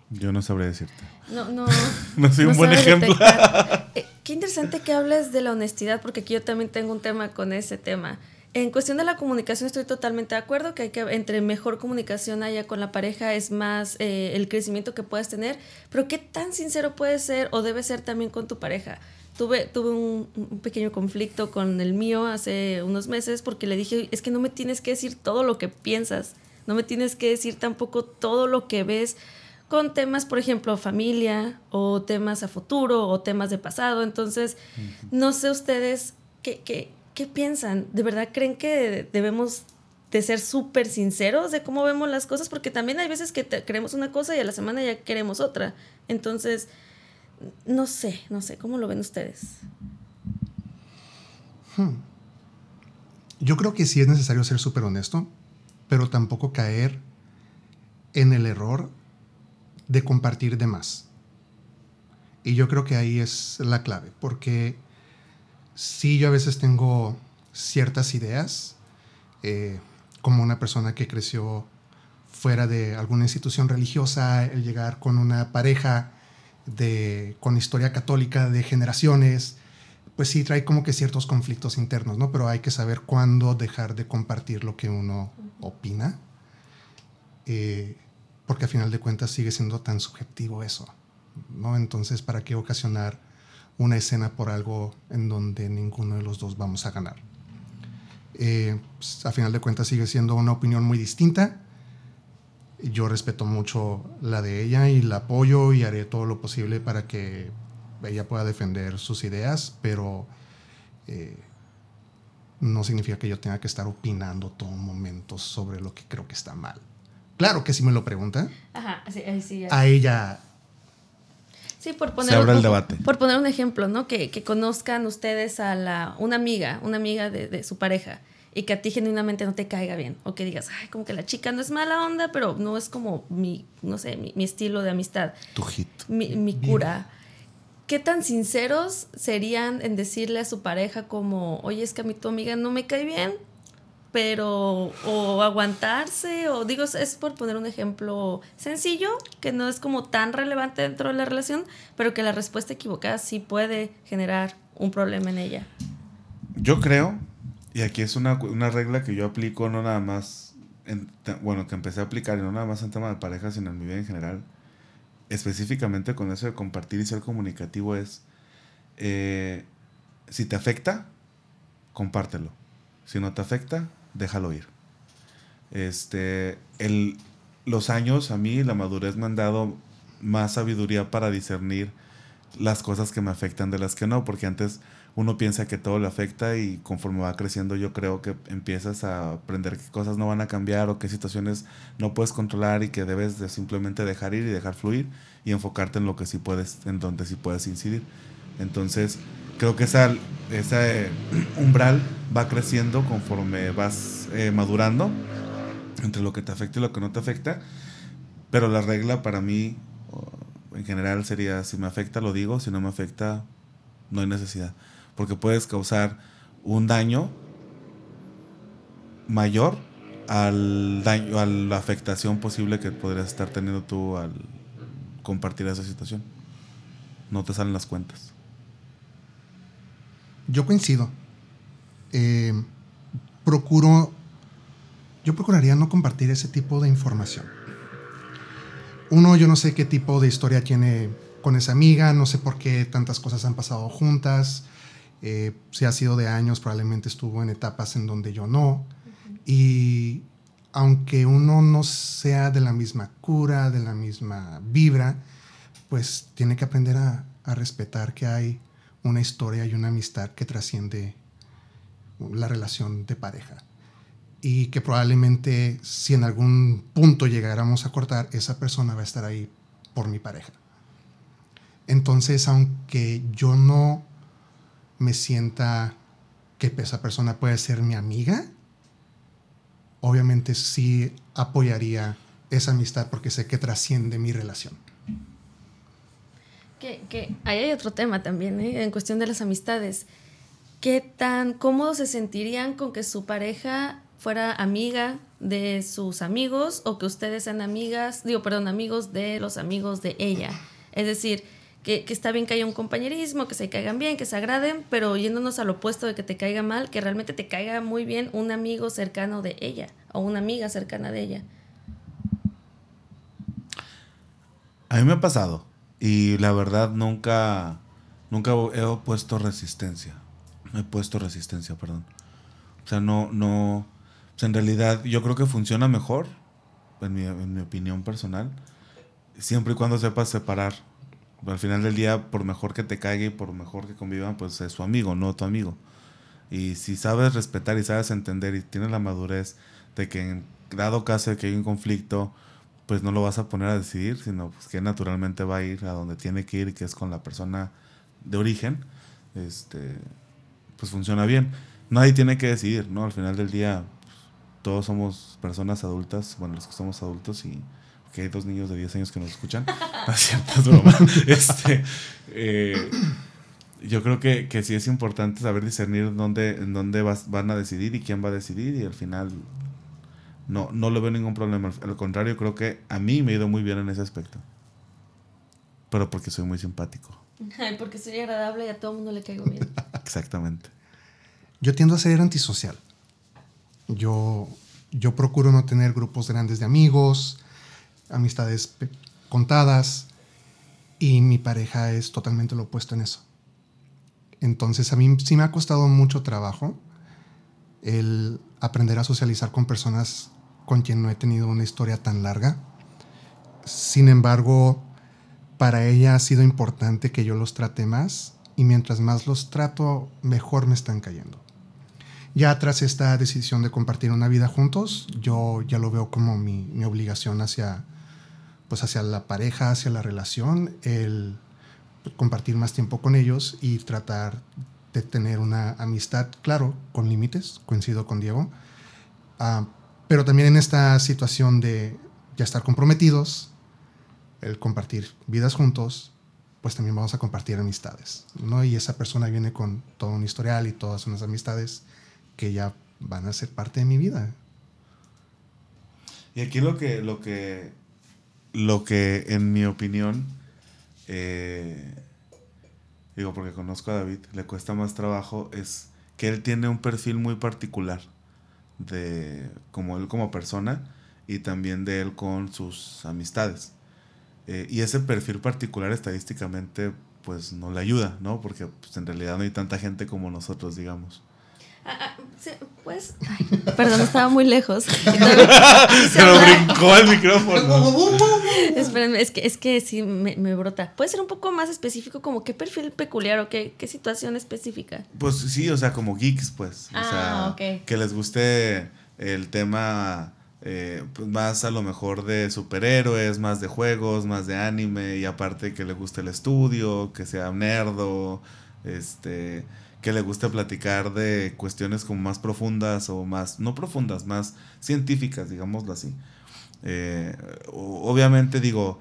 Yo no sabría decirte. No, no. No soy un buen ejemplo. Eh, qué interesante que hables de la honestidad, porque aquí yo también tengo un tema con ese tema. En cuestión de la comunicación estoy totalmente de acuerdo que hay que entre mejor comunicación haya con la pareja es más eh, el crecimiento que puedas tener, pero qué tan sincero puedes ser o debe ser también con tu pareja. Tuve, tuve un, un pequeño conflicto con el mío hace unos meses porque le dije, es que no me tienes que decir todo lo que piensas, no me tienes que decir tampoco todo lo que ves con temas, por ejemplo, familia o temas a futuro o temas de pasado. Entonces, no sé ustedes qué, qué, qué piensan. ¿De verdad creen que debemos de ser súper sinceros de cómo vemos las cosas? Porque también hay veces que te- queremos una cosa y a la semana ya queremos otra. Entonces, no sé, no sé, ¿cómo lo ven ustedes? Yo creo que sí es necesario ser súper honesto, pero tampoco caer en el error de compartir de más. Y yo creo que ahí es la clave, porque sí yo a veces tengo ciertas ideas, eh, como una persona que creció fuera de alguna institución religiosa, el llegar con una pareja de, con historia católica de generaciones, pues sí trae como que ciertos conflictos internos, ¿no? Pero hay que saber cuándo dejar de compartir lo que uno opina, eh, porque a final de cuentas sigue siendo tan subjetivo eso, ¿no? Entonces, ¿para qué ocasionar una escena por algo en donde ninguno de los dos vamos a ganar? Eh, pues, a final de cuentas sigue siendo una opinión muy distinta. Yo respeto mucho la de ella y la apoyo y haré todo lo posible para que ella pueda defender sus ideas, pero eh, no significa que yo tenga que estar opinando todo momento sobre lo que creo que está mal. Claro que si me lo pregunta, Ajá, sí, ahí sí. ya. a ella Sí, por poner, abre un, el debate. por poner un ejemplo, ¿no? Que, que conozcan ustedes a la, una amiga, una amiga de, de su pareja, y que a ti genuinamente no te caiga bien, o que digas, ay, como que la chica no es mala onda, pero no es como mi, no sé, mi, mi estilo de amistad, Tu hit. mi, mi cura. ¿Qué tan sinceros serían en decirle a su pareja como, oye, es que a mí tu amiga no me cae bien, pero o aguantarse o digo es por poner un ejemplo sencillo que no es como tan relevante dentro de la relación pero que la respuesta equivocada sí puede generar un problema en ella Yo creo, y aquí es una, una regla que yo aplico no nada más, bueno, que empecé a aplicar no nada más en tema de pareja, sino en mi vida en general, específicamente con eso de compartir y ser comunicativo es, eh, si te afecta, compártelo. Si no te afecta, déjalo ir. Este, el, los años a mí, la madurez me han dado más sabiduría para discernir las cosas que me afectan de las que no, porque antes uno piensa que todo le afecta y conforme va creciendo yo creo que empiezas a aprender qué cosas no van a cambiar o qué situaciones no puedes controlar y que debes de simplemente dejar ir y dejar fluir y enfocarte en lo que sí puedes, en donde sí puedes incidir. Entonces, creo que esa, ese umbral va creciendo conforme vas eh, madurando entre lo que te afecta y lo que no te afecta. Pero la regla para mí, en general, sería, si me afecta, lo digo, si no me afecta, no hay necesidad. Porque puedes causar un daño mayor al daño, a la afectación posible que podrías estar teniendo tú al compartir esa situación. No te salen las cuentas. Yo coincido. Eh, procuro, yo procuraría no compartir ese tipo de información. Uno, yo no sé qué tipo de historia tiene con esa amiga, no sé por qué tantas cosas han pasado juntas. Eh, si ha sido de años, probablemente estuvo en etapas en donde yo no. Y aunque uno no sea de la misma cura, de la misma vibra, pues tiene que aprender a, a respetar que hay una historia y una amistad que trasciende la relación de pareja. Y que probablemente si en algún punto llegáramos a cortar, esa persona va a estar ahí por mi pareja. Entonces, aunque yo no me sienta que esa persona puede ser mi amiga, obviamente sí apoyaría esa amistad porque sé que trasciende mi relación. Que, que ahí hay otro tema también, ¿eh? en cuestión de las amistades. ¿Qué tan cómodos se sentirían con que su pareja fuera amiga de sus amigos o que ustedes sean amigas, digo, perdón, amigos de los amigos de ella? Es decir, que, está bien que haya un compañerismo, que se caigan bien, que se agraden, pero yéndonos al opuesto de que te caiga mal, que realmente te caiga muy bien un amigo cercano de ella o una amiga cercana de ella. A mí me ha pasado y la verdad nunca, nunca he opuesto resistencia. He puesto resistencia, perdón. O sea, no, no, en realidad yo creo que funciona mejor, en mi, en mi opinión personal, siempre y cuando sepas separar al final del día, por mejor que te caiga y por mejor que convivan, pues es su amigo, no tu amigo. Y si sabes respetar y sabes entender y tienes la madurez de que en dado caso de que hay un conflicto, pues no lo vas a poner a decidir, sino pues que naturalmente va a ir a donde tiene que ir, que es con la persona de origen, este, pues funciona bien. Nadie tiene que decidir, ¿no? Al final del día, pues, todos somos personas adultas, bueno, los que somos adultos y que hay dos niños de 10 años que nos escuchan. No es cierto, es broma. Este, eh, yo creo que, que, sí es importante saber discernir dónde, en dónde vas, van a decidir y quién va a decidir y al final no, no le veo ningún problema. Al contrario, creo que a mí me ha ido muy bien en ese aspecto. Pero porque soy muy simpático. Ay, porque soy agradable y a todo el mundo le caigo bien. Exactamente. Yo tiendo a ser antisocial. Yo, yo procuro no tener grupos grandes de amigos amistades contadas y mi pareja es totalmente lo opuesto en eso. Entonces a mí sí me ha costado mucho trabajo el aprender a socializar con personas con quien no he tenido una historia tan larga. Sin embargo, para ella ha sido importante que yo los trate más y mientras más los trato, mejor me están cayendo. Ya tras esta decisión de compartir una vida juntos, yo ya lo veo como mi, mi obligación hacia, pues hacia la pareja, hacia la relación, el compartir más tiempo con ellos y tratar de tener una amistad, claro, con límites, coincido con Diego, uh, pero también en esta situación de ya estar comprometidos, el compartir vidas juntos, pues también vamos a compartir amistades, ¿no? Y esa persona viene con todo un historial y todas unas amistades que ya van a ser parte de mi vida. Y aquí lo que, lo que lo que en mi opinión, eh, digo porque conozco a David, le cuesta más trabajo es que él tiene un perfil muy particular de como él como persona y también de él con sus amistades. Eh, y ese perfil particular estadísticamente pues no le ayuda, ¿no? Porque pues, en realidad no hay tanta gente como nosotros, digamos. Pues, perdón, estaba muy lejos. Se lo brincó el micrófono. Espérenme, es que, es que sí me, me, brota. ¿Puede ser un poco más específico como qué perfil peculiar o qué, qué situación específica? Pues sí, o sea, como geeks, pues. Ah, o sea, okay. que les guste el tema eh, pues más a lo mejor de superhéroes, más de juegos, más de anime y aparte que le guste el estudio, que sea nerdo, este que le guste platicar de cuestiones como más profundas o más, no profundas, más científicas, digámoslo así. Eh, obviamente digo,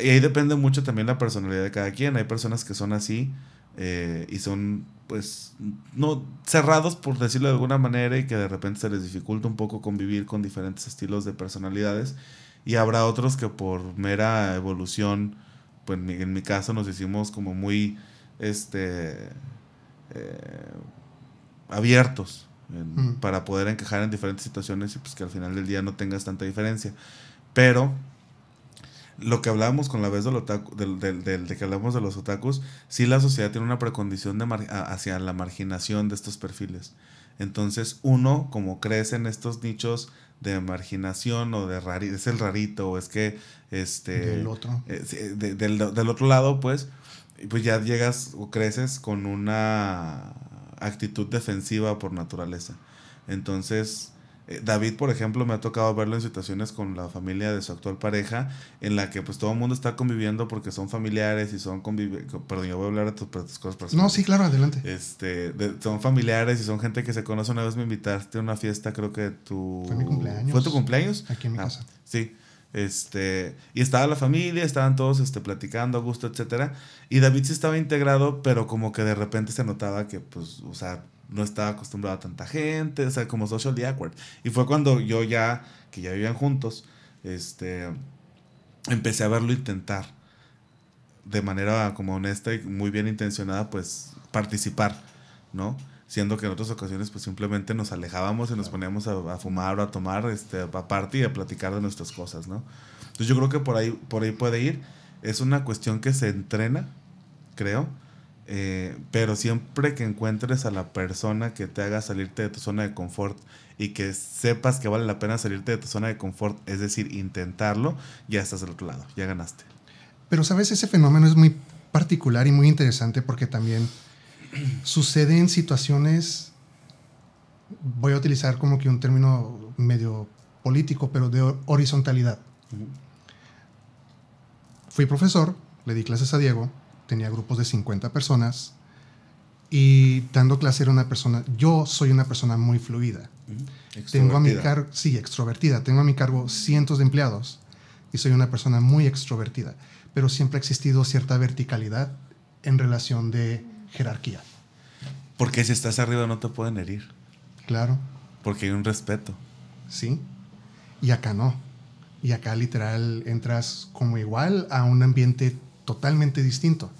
y ahí depende mucho también la personalidad de cada quien. Hay personas que son así eh, y son, pues, no cerrados, por decirlo de alguna manera, y que de repente se les dificulta un poco convivir con diferentes estilos de personalidades. Y habrá otros que por mera evolución, pues en mi caso nos hicimos como muy, este, eh, abiertos para poder encajar en diferentes situaciones y pues que al final del día no tengas tanta diferencia. Pero lo que hablábamos con la vez del, del, del, de que hablamos de los otakus, sí la sociedad tiene una precondición de hacia la marginación de estos perfiles. Entonces uno, como crece en estos nichos de marginación o de rarito, es el rarito, o es que este... Del otro. Eh, del, del otro lado, pues, pues ya llegas o creces con una actitud defensiva por naturaleza. Entonces, eh, David, por ejemplo, me ha tocado verlo en situaciones con la familia de su actual pareja, en la que pues todo el mundo está conviviendo porque son familiares y son convivientes. Perdón, yo voy a hablar de tus, cosas personales. No, sí, claro, adelante. Este, son familiares y son gente que se conoce. Una vez me invitaste a una fiesta, creo que tu... Fue mi cumpleaños. ¿Fue tu cumpleaños? Aquí en mi ah, casa. Sí. Este, y estaba la familia, estaban todos este, platicando a gusto, etcétera. Y David sí estaba integrado, pero como que de repente se notaba que, pues, o sea, no estaba acostumbrado a tanta gente, o sea, como socially awkward. Y fue cuando yo ya, que ya vivían juntos, este, empecé a verlo intentar de manera como honesta y muy bien intencionada, pues, participar, ¿no? Siendo que en otras ocasiones pues simplemente nos alejábamos y nos poníamos a, fumar o a tomar este, aparte y a platicar de nuestras cosas, ¿no? Entonces yo creo que por ahí, por ahí puede ir. Es una cuestión que se entrena, creo, eh, pero siempre que encuentres a la persona que te haga salirte de tu zona de confort y que sepas que vale la pena salirte de tu zona de confort, es decir, intentarlo, ya estás del otro lado, ya ganaste. Pero sabes, ese fenómeno es muy particular y muy interesante porque también sucede en situaciones, voy a utilizar como que un término medio político, pero de horizontalidad. Fui profesor, le di clases a Diego, tenía grupos de 50 personas y dando clase era una persona, yo soy una persona muy fluida. Tengo a mi cargo, sí, extrovertida, tengo a mi cargo cientos de empleados y soy una persona muy extrovertida, pero siempre ha existido cierta verticalidad en relación de jerarquía. Porque si estás arriba no te pueden herir. Claro. Porque hay un respeto. Sí. Y acá no. Y acá literal entras como igual a un ambiente totalmente distinto.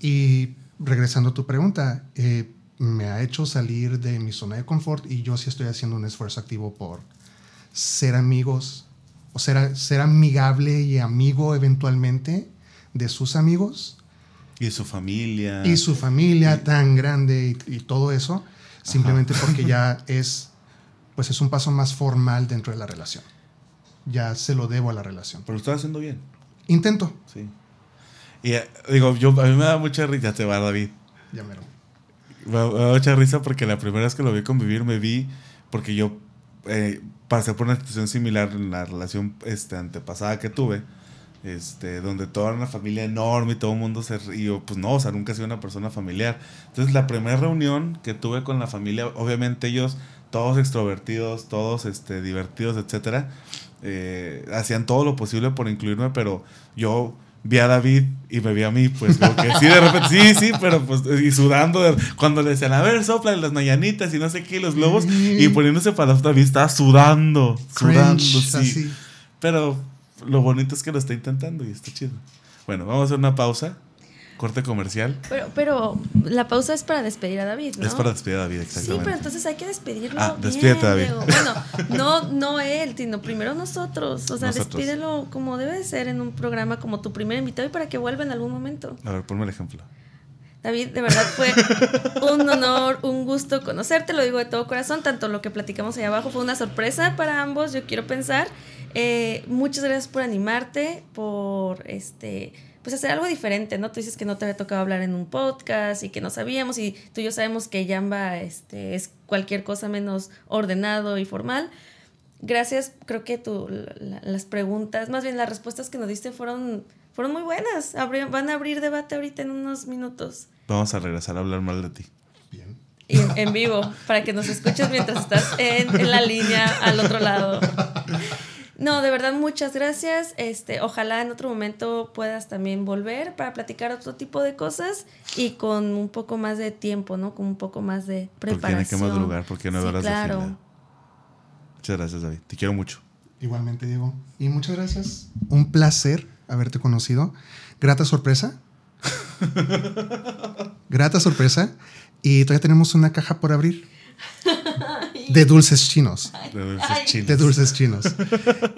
Y regresando a tu pregunta, eh, me ha hecho salir de mi zona de confort y yo sí estoy haciendo un esfuerzo activo por ser amigos o ser, ser amigable y amigo eventualmente de sus amigos y su familia. Y su familia tan grande y, todo eso, simplemente porque ya es, pues es un paso más formal dentro de la relación. Ya se lo debo a la relación. Pero lo estás haciendo bien. Intento. Sí. Y eh, digo, yo, a mí me da mucha risa, te va, David. Ya me, me, da mucha risa porque la primera vez que lo vi convivir me vi, porque yo eh, pasé por una situación similar en la relación este, antepasada que tuve este, donde toda era una familia enorme y todo el mundo se río, pues no, o sea, nunca he sido una persona familiar. Entonces, la primera reunión que tuve con la familia, obviamente ellos, todos extrovertidos, todos este, divertidos, etcétera, eh, hacían todo lo posible por incluirme, pero yo vi a David y me vi a mí, pues como que sí, de repente, sí, sí, pero pues, y sudando, cuando le decían, a ver, sopla las mañanitas y no sé qué, los globos, y poniéndose para David estaba sudando, sudando, sí. Pero lo bonito es que lo está intentando y está chido. Bueno, vamos a hacer una pausa. Corte comercial. Pero, pero la pausa es para despedir a David, ¿no? Es para despedir a David, exactamente. Sí, pero entonces hay que despedirlo. Ah, despídete, David. Bueno, no, no él, sino primero nosotros. O sea, despídelo como debe ser en un programa como tu primer invitado y para que vuelva en algún momento. A ver, ponme el ejemplo. David, de verdad fue un honor, un gusto conocerte, lo digo de todo corazón, tanto lo que platicamos ahí abajo fue una sorpresa para ambos, yo quiero pensar. Eh, muchas gracias por animarte, por este pues hacer algo diferente, ¿no? Tú dices que no te había tocado hablar en un podcast y que no sabíamos y tú y yo sabemos que Yamba este, es cualquier cosa menos ordenado y formal. Gracias, creo que tu, las preguntas, más bien las respuestas que nos diste fueron, fueron muy buenas. van a abrir debate ahorita en unos minutos. Vamos a regresar a hablar mal de ti. y en, en vivo para que nos escuches mientras estás en, en la línea al otro lado. No, de verdad, muchas gracias. Este, ojalá en otro momento puedas también volver para platicar otro tipo de cosas y con un poco más de tiempo, ¿no? Con un poco más de Porque preparación. en qué más lugar, porque no Sí, horas claro. Muchas gracias, David. Te quiero mucho. Igualmente, Diego. Y muchas gracias. Un placer haberte conocido. Grata sorpresa. Grata sorpresa. Y todavía tenemos una caja por abrir. De dulces chinos. De dulces chinos. De dulces chinos.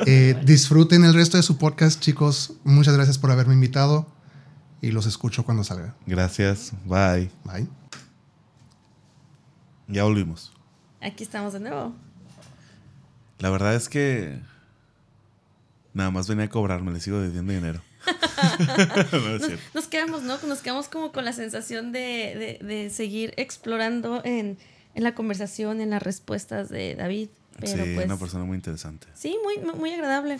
Eh, disfruten el resto de su podcast, chicos. Muchas gracias por haberme invitado. Y los escucho cuando salga. Gracias. Bye. Bye. Ya volvimos. Aquí estamos de nuevo. La verdad es que nada más venía a cobrarme, le sigo debiendo dinero. no Nos, quedamos, ¿no? Nos quedamos como con la sensación de, de- de seguir explorando en, en la conversación, en las respuestas de David. Pero sí, pues. una persona muy interesante. Sí, muy, muy agradable.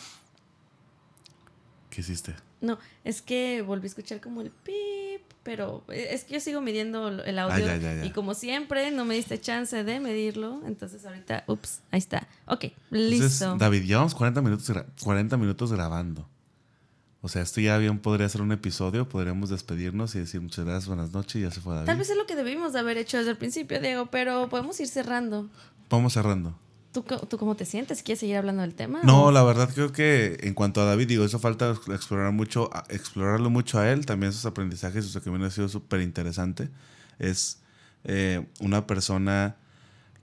¿Qué hiciste? No, es que volví a escuchar como el pip, pero es que yo sigo midiendo el audio Ah, ya, ya, ya. y como siempre no me diste chance de medirlo, entonces ahorita, ups, ahí está. Ok, Entonces, listo. David, llevamos 40 minutos, gra- 40 minutos grabando. O sea, esto ya bien podría ser un episodio, podríamos despedirnos y decir muchas gracias, buenas noches, y ya se fue David. Tal vez es lo que debimos de haber hecho desde el principio, Diego, pero podemos ir cerrando. Vamos cerrando. ¿Tú, ¿Tú cómo te sientes? ¿Quieres seguir hablando del tema? No, o- la verdad creo que en cuanto a David, digo, eso falta explorar mucho, a- explorarlo mucho a él, también sus aprendizajes, su camino ha sido súper interesante. Es eh, una persona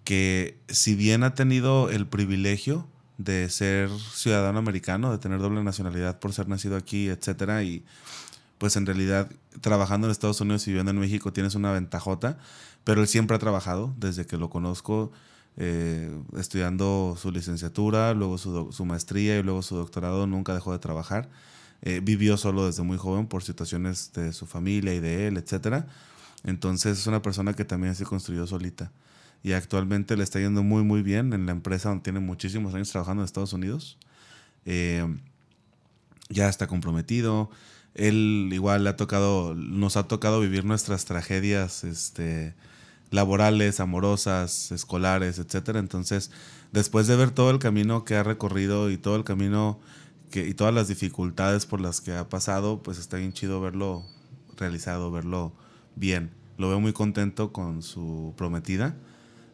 que si bien ha tenido el privilegio de ser ciudadano americano, de tener doble nacionalidad por ser nacido aquí, etcétera, y pues en realidad trabajando en Estados Unidos y viviendo en México tienes una ventajota, pero él siempre ha trabajado desde que lo conozco, eh, estudiando su licenciatura, luego su, maestría y luego su doctorado, nunca dejó de trabajar. Eh, vivió solo desde muy joven por situaciones de su familia y de él, etcétera. Entonces es una persona que también se construyó solita. Y actualmente le está yendo muy, muy bien en la empresa donde tiene muchísimos años trabajando en Estados Unidos. Eh, ya está comprometido. Él igual le ha tocado, nos ha tocado vivir nuestras tragedias este, laborales, amorosas, escolares, etcétera. Entonces, después de ver todo el camino que ha recorrido y todo el camino que, y todas las dificultades por las que ha pasado, pues está bien chido verlo realizado, verlo bien. Lo veo muy contento con su prometida.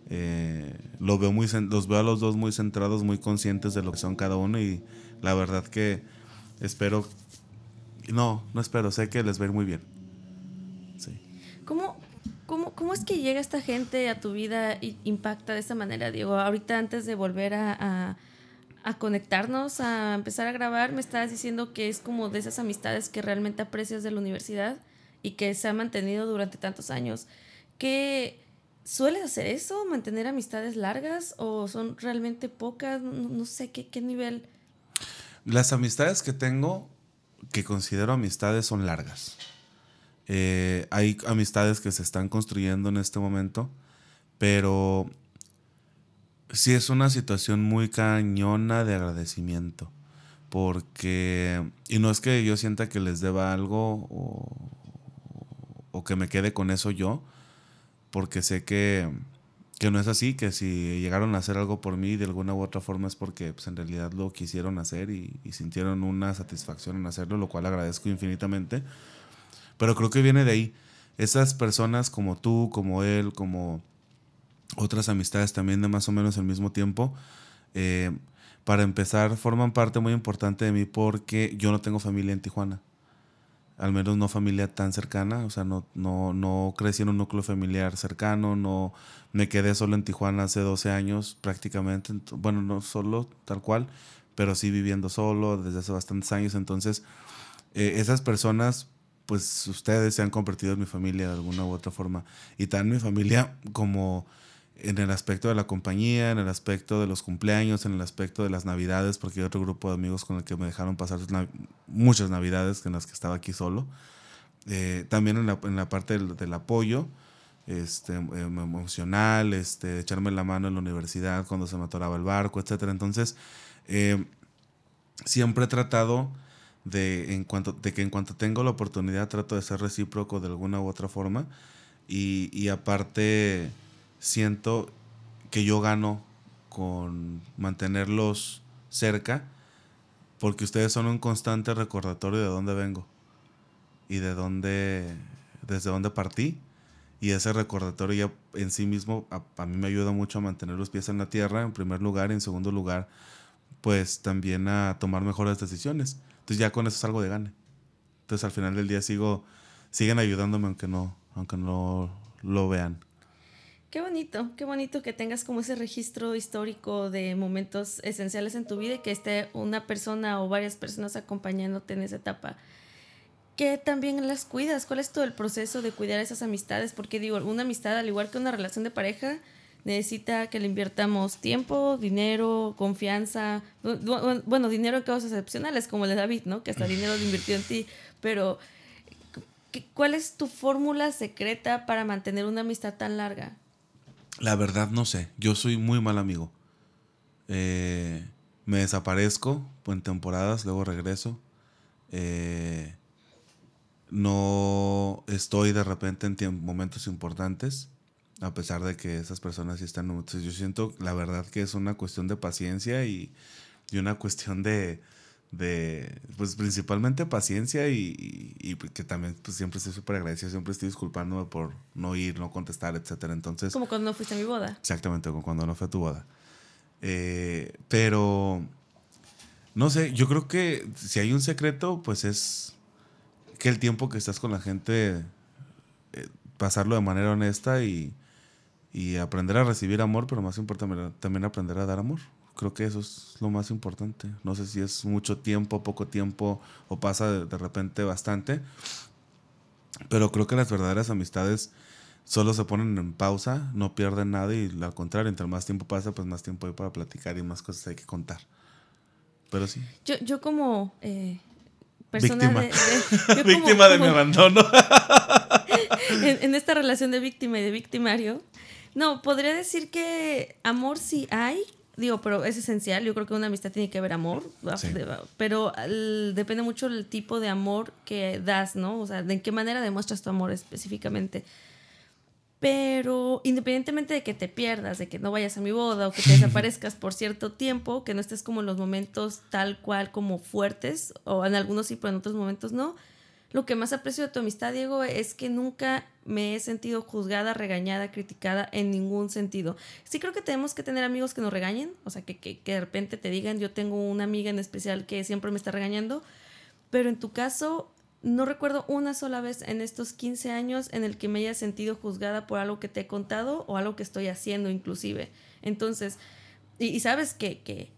Eh, lo veo muy, los veo a los dos muy centrados, muy conscientes de lo que son cada uno y la verdad que espero, no, no espero, sé que les va a ir muy bien. Sí. ¿Cómo, cómo, cómo es que llega esta gente a tu vida y impacta de esta manera, Diego? Ahorita antes de volver a, a- a conectarnos, a empezar a grabar, me estabas diciendo que es como de esas amistades que realmente aprecias de la universidad y que se ha mantenido durante tantos años. ¿Qué sueles hacer eso? ¿Mantener amistades largas o son realmente pocas? No, no sé qué, qué nivel. Las amistades que tengo, que considero amistades, son largas. Eh, hay amistades que se están construyendo en este momento, pero sí es una situación muy cañona de agradecimiento. Porque, y no es que yo sienta que les deba algo o, que me quede con eso yo, porque sé que, que no es así, que si llegaron a hacer algo por mí de alguna u otra forma es porque pues, en realidad lo quisieron hacer y, y sintieron una satisfacción en hacerlo, lo cual agradezco infinitamente. Pero creo que viene de ahí. Esas personas como tú, como él, como otras amistades también de más o menos el mismo tiempo, eh, para empezar, forman parte muy importante de mí porque yo no tengo familia en Tijuana. Al menos no familia tan cercana, o sea, no, no, no crecí en un núcleo familiar cercano, no me quedé solo en Tijuana hace 12 años prácticamente, ent- bueno, no solo tal cual, pero sí viviendo solo desde hace bastantes años, entonces eh, esas personas, pues ustedes se han convertido en mi familia de alguna u otra forma, y tan mi familia como en el aspecto de la compañía, en el aspecto de los cumpleaños, en el aspecto de las navidades, porque hay otro grupo de amigos con el que me dejaron pasar muchas navidades en las que estaba aquí solo. Eh, también en la, parte del, apoyo este, em- emocional, este, echarme la mano en la universidad cuando se me atoraba el barco, etc. Entonces, eh, siempre he tratado de, en cuanto, de que en cuanto tengo la oportunidad trato de ser recíproco de alguna u otra forma. Y, y aparte, siento que yo gano con mantenerlos cerca porque ustedes son un constante recordatorio de dónde vengo y de dónde, desde dónde partí. Y ese recordatorio ya en sí mismo a, a, mí me ayuda mucho a mantener los pies en la tierra, en primer lugar, y en segundo lugar, pues también a tomar mejores decisiones. Entonces ya con eso salgo de gane. Entonces al final del día sigo, siguen ayudándome aunque no, aunque no lo vean. Qué bonito, qué bonito que tengas como ese registro histórico de momentos esenciales en tu vida y que esté una persona o varias personas acompañándote en esa etapa. Que también las cuidas. ¿Cuál es todo el proceso de cuidar esas amistades? Porque digo, una amistad, al igual que una relación de pareja, necesita que le invirtamos tiempo, dinero, confianza. Bueno, dinero en casos excepcionales, como el de David, ¿no? Que hasta dinero lo invirtió en ti. Pero, ¿cuál es tu fórmula secreta para mantener una amistad tan larga? La verdad no sé. Yo soy muy mal amigo. Eh, me desaparezco en temporadas, luego regreso. Eh, no estoy de repente en momentos importantes, a pesar de que esas personas sí están. Entonces yo siento, la verdad, que es una cuestión de paciencia y, y una cuestión de, de, pues principalmente paciencia y, y, que también pues, siempre estoy súper agradecido, siempre estoy disculpándome por no ir, no contestar, etcétera. Entonces... Como cuando no fuiste a mi boda. Exactamente, como cuando no fue a tu boda. Eh, pero, no sé, yo creo que si hay un secreto, pues es que el tiempo que estás con la gente, eh, pasarlo de manera honesta y, y aprender a recibir amor, pero más importante también aprender a dar amor. Creo que eso es lo más importante. No sé si es mucho tiempo, poco tiempo o pasa de, repente bastante. Pero creo que las verdaderas amistades solo se ponen en pausa, no pierden nada y al contrario, entre más tiempo pasa, pues más tiempo hay para platicar y más cosas hay que contar. Pero sí. Yo, yo como eh, persona víctima. de... víctima de mi abandono. en, en, esta relación de víctima y de victimario. No, podría decir que amor sí hay, digo, pero es esencial. Yo creo que una amistad tiene que haber amor, sí. pero el, depende mucho del tipo de amor que das, ¿no? O sea, de en qué manera demuestras tu amor específicamente. Pero independientemente de que te pierdas, de que no vayas a mi boda o que te desaparezcas por cierto tiempo, que no estés como en los momentos tal cual como fuertes, o en algunos sí, pero en otros momentos no, lo que más aprecio de tu amistad, Diego, es que nunca me he sentido juzgada, regañada, criticada en ningún sentido. Sí creo que tenemos que tener amigos que nos regañen, o sea, que, que, de repente te digan, yo tengo una amiga en especial que siempre me está regañando, pero en tu caso, no recuerdo una sola vez en estos 15 años en el que me haya sentido juzgada por algo que te he contado o algo que estoy haciendo inclusive. Entonces, y, y sabes que, que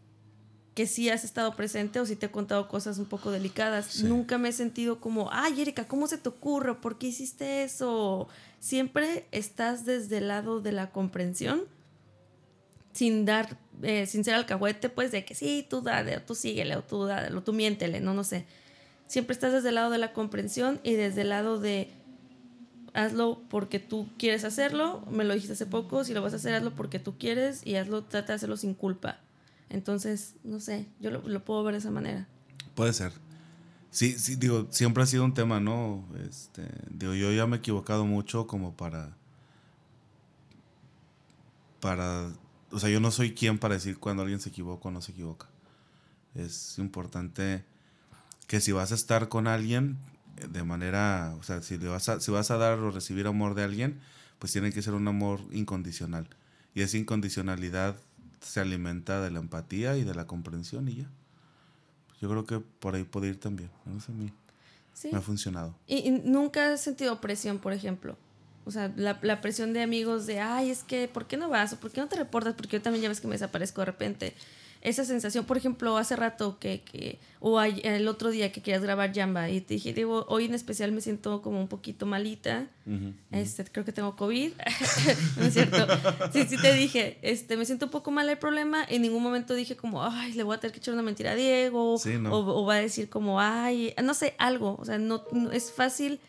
que sí has estado presente o si te he contado cosas un poco delicadas. Sí. Nunca me he sentido como, ay, Erika, ¿cómo se te ocurre? ¿Por qué hiciste eso? Siempre estás desde el lado de la comprensión, sin dar, eh, sin ser alcahuete, pues de que sí, tú dale, o tú síguele, o tú dale, o tú miéntele, no, no sé. Siempre estás desde el lado de la comprensión y desde el lado de hazlo porque tú quieres hacerlo, me lo dijiste hace poco, si lo vas a hacer, hazlo porque tú quieres y hazlo, trata de hacerlo sin culpa. Entonces, no sé, yo lo, puedo ver de esa manera. Puede ser. Sí, sí, digo, siempre ha sido un tema, ¿no? Este, digo, yo ya me he equivocado mucho como para. Para. O sea, yo no soy quien para decir cuando alguien se equivoca o no se equivoca. Es importante que si vas a estar con alguien de manera. O sea, si, le vas a, si vas a dar o recibir amor de alguien, pues tiene que ser un amor incondicional. Y esa incondicionalidad se alimenta de la empatía y de la comprensión y ya. Yo creo que por ahí puede ir también. No sé, a mí sí. me ha funcionado. ¿Y, ¿Y, nunca has sentido presión, por ejemplo? O sea, la, la, presión de amigos de, ay, es que, ¿por qué no vas? ¿O por qué no te reportas? Porque yo también ya ves que me desaparezco de repente. Esa sensación, por ejemplo, hace rato que, que o hay, el otro día que querías grabar Jamba y te dije, digo, hoy en especial me siento como un poquito malita, uh -huh, este, creo que tengo COVID, no es cierto, sí, sí te dije, este, me siento un poco mal el problema, en ningún momento dije como, ay, le voy a tener que echar una mentira a Diego, sí, no. o, o, va a decir como, ay, no sé, algo, o sea, no, no es fácil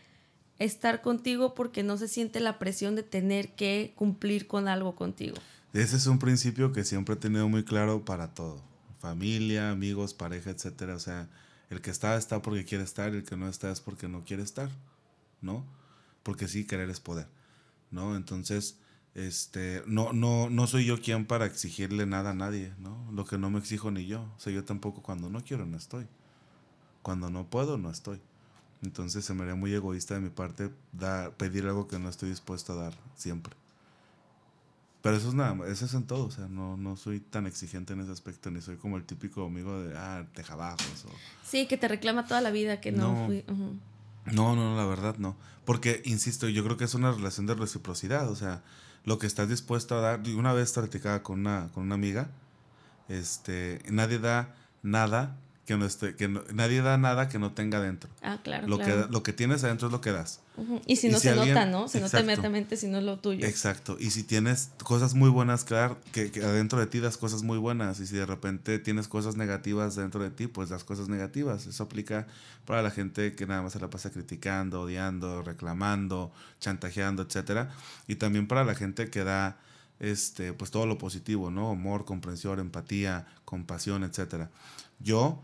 estar contigo porque no se siente la presión de tener que cumplir con algo contigo. Ese es un principio que siempre he tenido muy claro para todo. Familia, amigos, pareja, etcétera. O sea, el que está, está porque quiere estar, el que no está es porque no quiere estar, ¿no? Porque sí, querer es poder, ¿no? Entonces, este, no, no, no soy yo quien para exigirle nada a nadie, ¿no? Lo que no me exijo ni yo. O sea, yo tampoco cuando no quiero no estoy. Cuando no puedo no estoy. Entonces se me haría muy egoísta de mi parte dar, pedir algo que no estoy dispuesto a dar siempre. Pero eso es nada más, eso es en todo, o sea, no, no soy tan exigente en ese aspecto, ni soy como el típico amigo de, ah, tejabajos. O, Sí, que te reclama toda la vida que no, No. fui. ujú. No, no, la verdad no. Porque, insisto, yo creo que es una relación de reciprocidad. O sea, lo que estás dispuesto a dar. Una vez platicaba con una, con una amiga. Este, nadie da nada que no esté, que no- nadie da nada que no tenga dentro. Ah, claro. Lo claro. que, lo que tienes adentro es lo que das. Y si y no se alguien- nota, ¿no? Se nota inmediatamente si no es lo tuyo. Exacto. Y si tienes cosas muy buenas que dar, que, que adentro de ti das cosas muy buenas. Y si de repente tienes cosas negativas dentro de ti, pues das cosas negativas. Eso aplica para la gente que nada más se la pasa criticando, odiando, reclamando, chantajeando, etcétera. Y también para la gente que da este, pues todo lo positivo, ¿no? Amor, comprensión, empatía, compasión, etcétera. Yo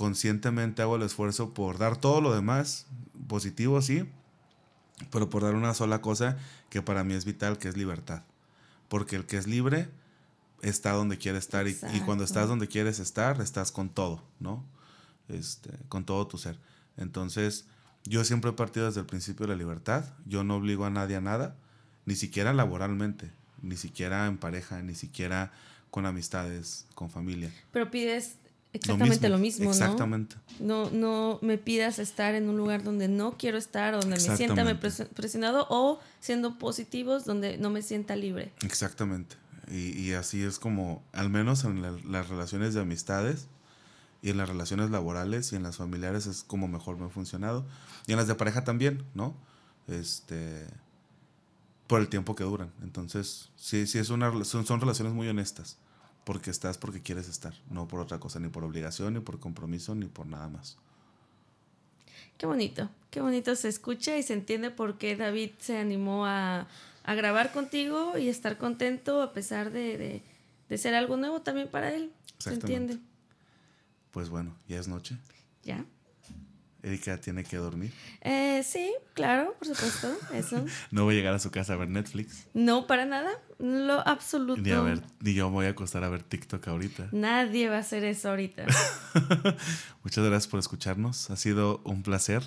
conscientemente hago el esfuerzo por dar todo lo demás, positivo, sí, pero por dar una sola cosa que para mí es vital, que es libertad. Porque el que es libre está donde quiere estar y, y cuando estás donde quieres estar, estás con todo, ¿no? Este, con todo tu ser. Entonces, yo siempre he partido desde el principio de la libertad. Yo no obligo a nadie a nada, ni siquiera laboralmente, ni siquiera en pareja, ni siquiera con amistades, con familia. Pero pides exactamente lo mismo, ¿no? Exactamente. No, no me pidas estar en un lugar donde no quiero estar, o donde me sienta me presionado, o siendo positivos donde no me sienta libre. Exactamente. Y, y así es como, al menos en la- las relaciones de amistades y en las relaciones laborales y en las familiares es como mejor me ha funcionado. Y en las de pareja también, ¿no? Este, por el tiempo que duran. Entonces, sí, sí es una, son, son relaciones muy honestas. Porque estás porque quieres estar, no por otra cosa, ni por obligación, ni por compromiso, ni por nada más. Qué bonito, qué bonito se escucha y se entiende por qué David se animó a, a grabar contigo y estar contento a pesar de, de- de ser algo nuevo también para él. Se entiende. Pues bueno, ya es noche. ¿Ya? Erika tiene que dormir. Eh, sí, claro, por supuesto, eso. No voy a llegar a su casa a ver Netflix. No, para nada, lo absoluto. Ni, a ver, ni yo me voy a acostar a ver TikTok ahorita. Nadie va a hacer eso ahorita. Muchas gracias por escucharnos. Ha sido un placer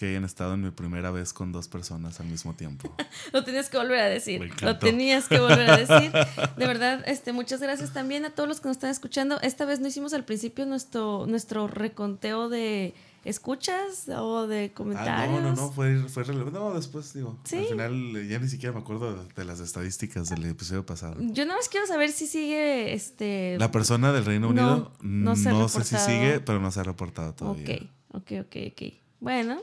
que hayan estado en mi primera vez con dos personas al mismo tiempo. Lo tenías que volver a decir. Lo tenías que volver a decir. De verdad, este, muchas gracias también a todos los que nos están escuchando. Esta vez no hicimos al principio nuestro, nuestro reconteo de escuchas o de Ah, comentarios. no, no, no, fue, fue relevante. No, después digo. Sí. Al final eh, ya ni siquiera me acuerdo de, las estadísticas del episodio pasado. Yo nada más quiero saber si sigue este. La persona del Reino No, Unido no no, se sé si sigue, pero no se ha reportado todavía. Ok, ok, ok, ok. Bueno,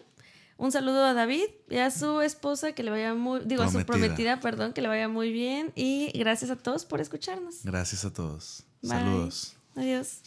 un saludo a David y a su esposa, que le vaya muy. Digo, a su Prometida. prometida, perdón, que le vaya muy bien. Y gracias a todos por escucharnos. Gracias a todos. Bye. Saludos. Adiós.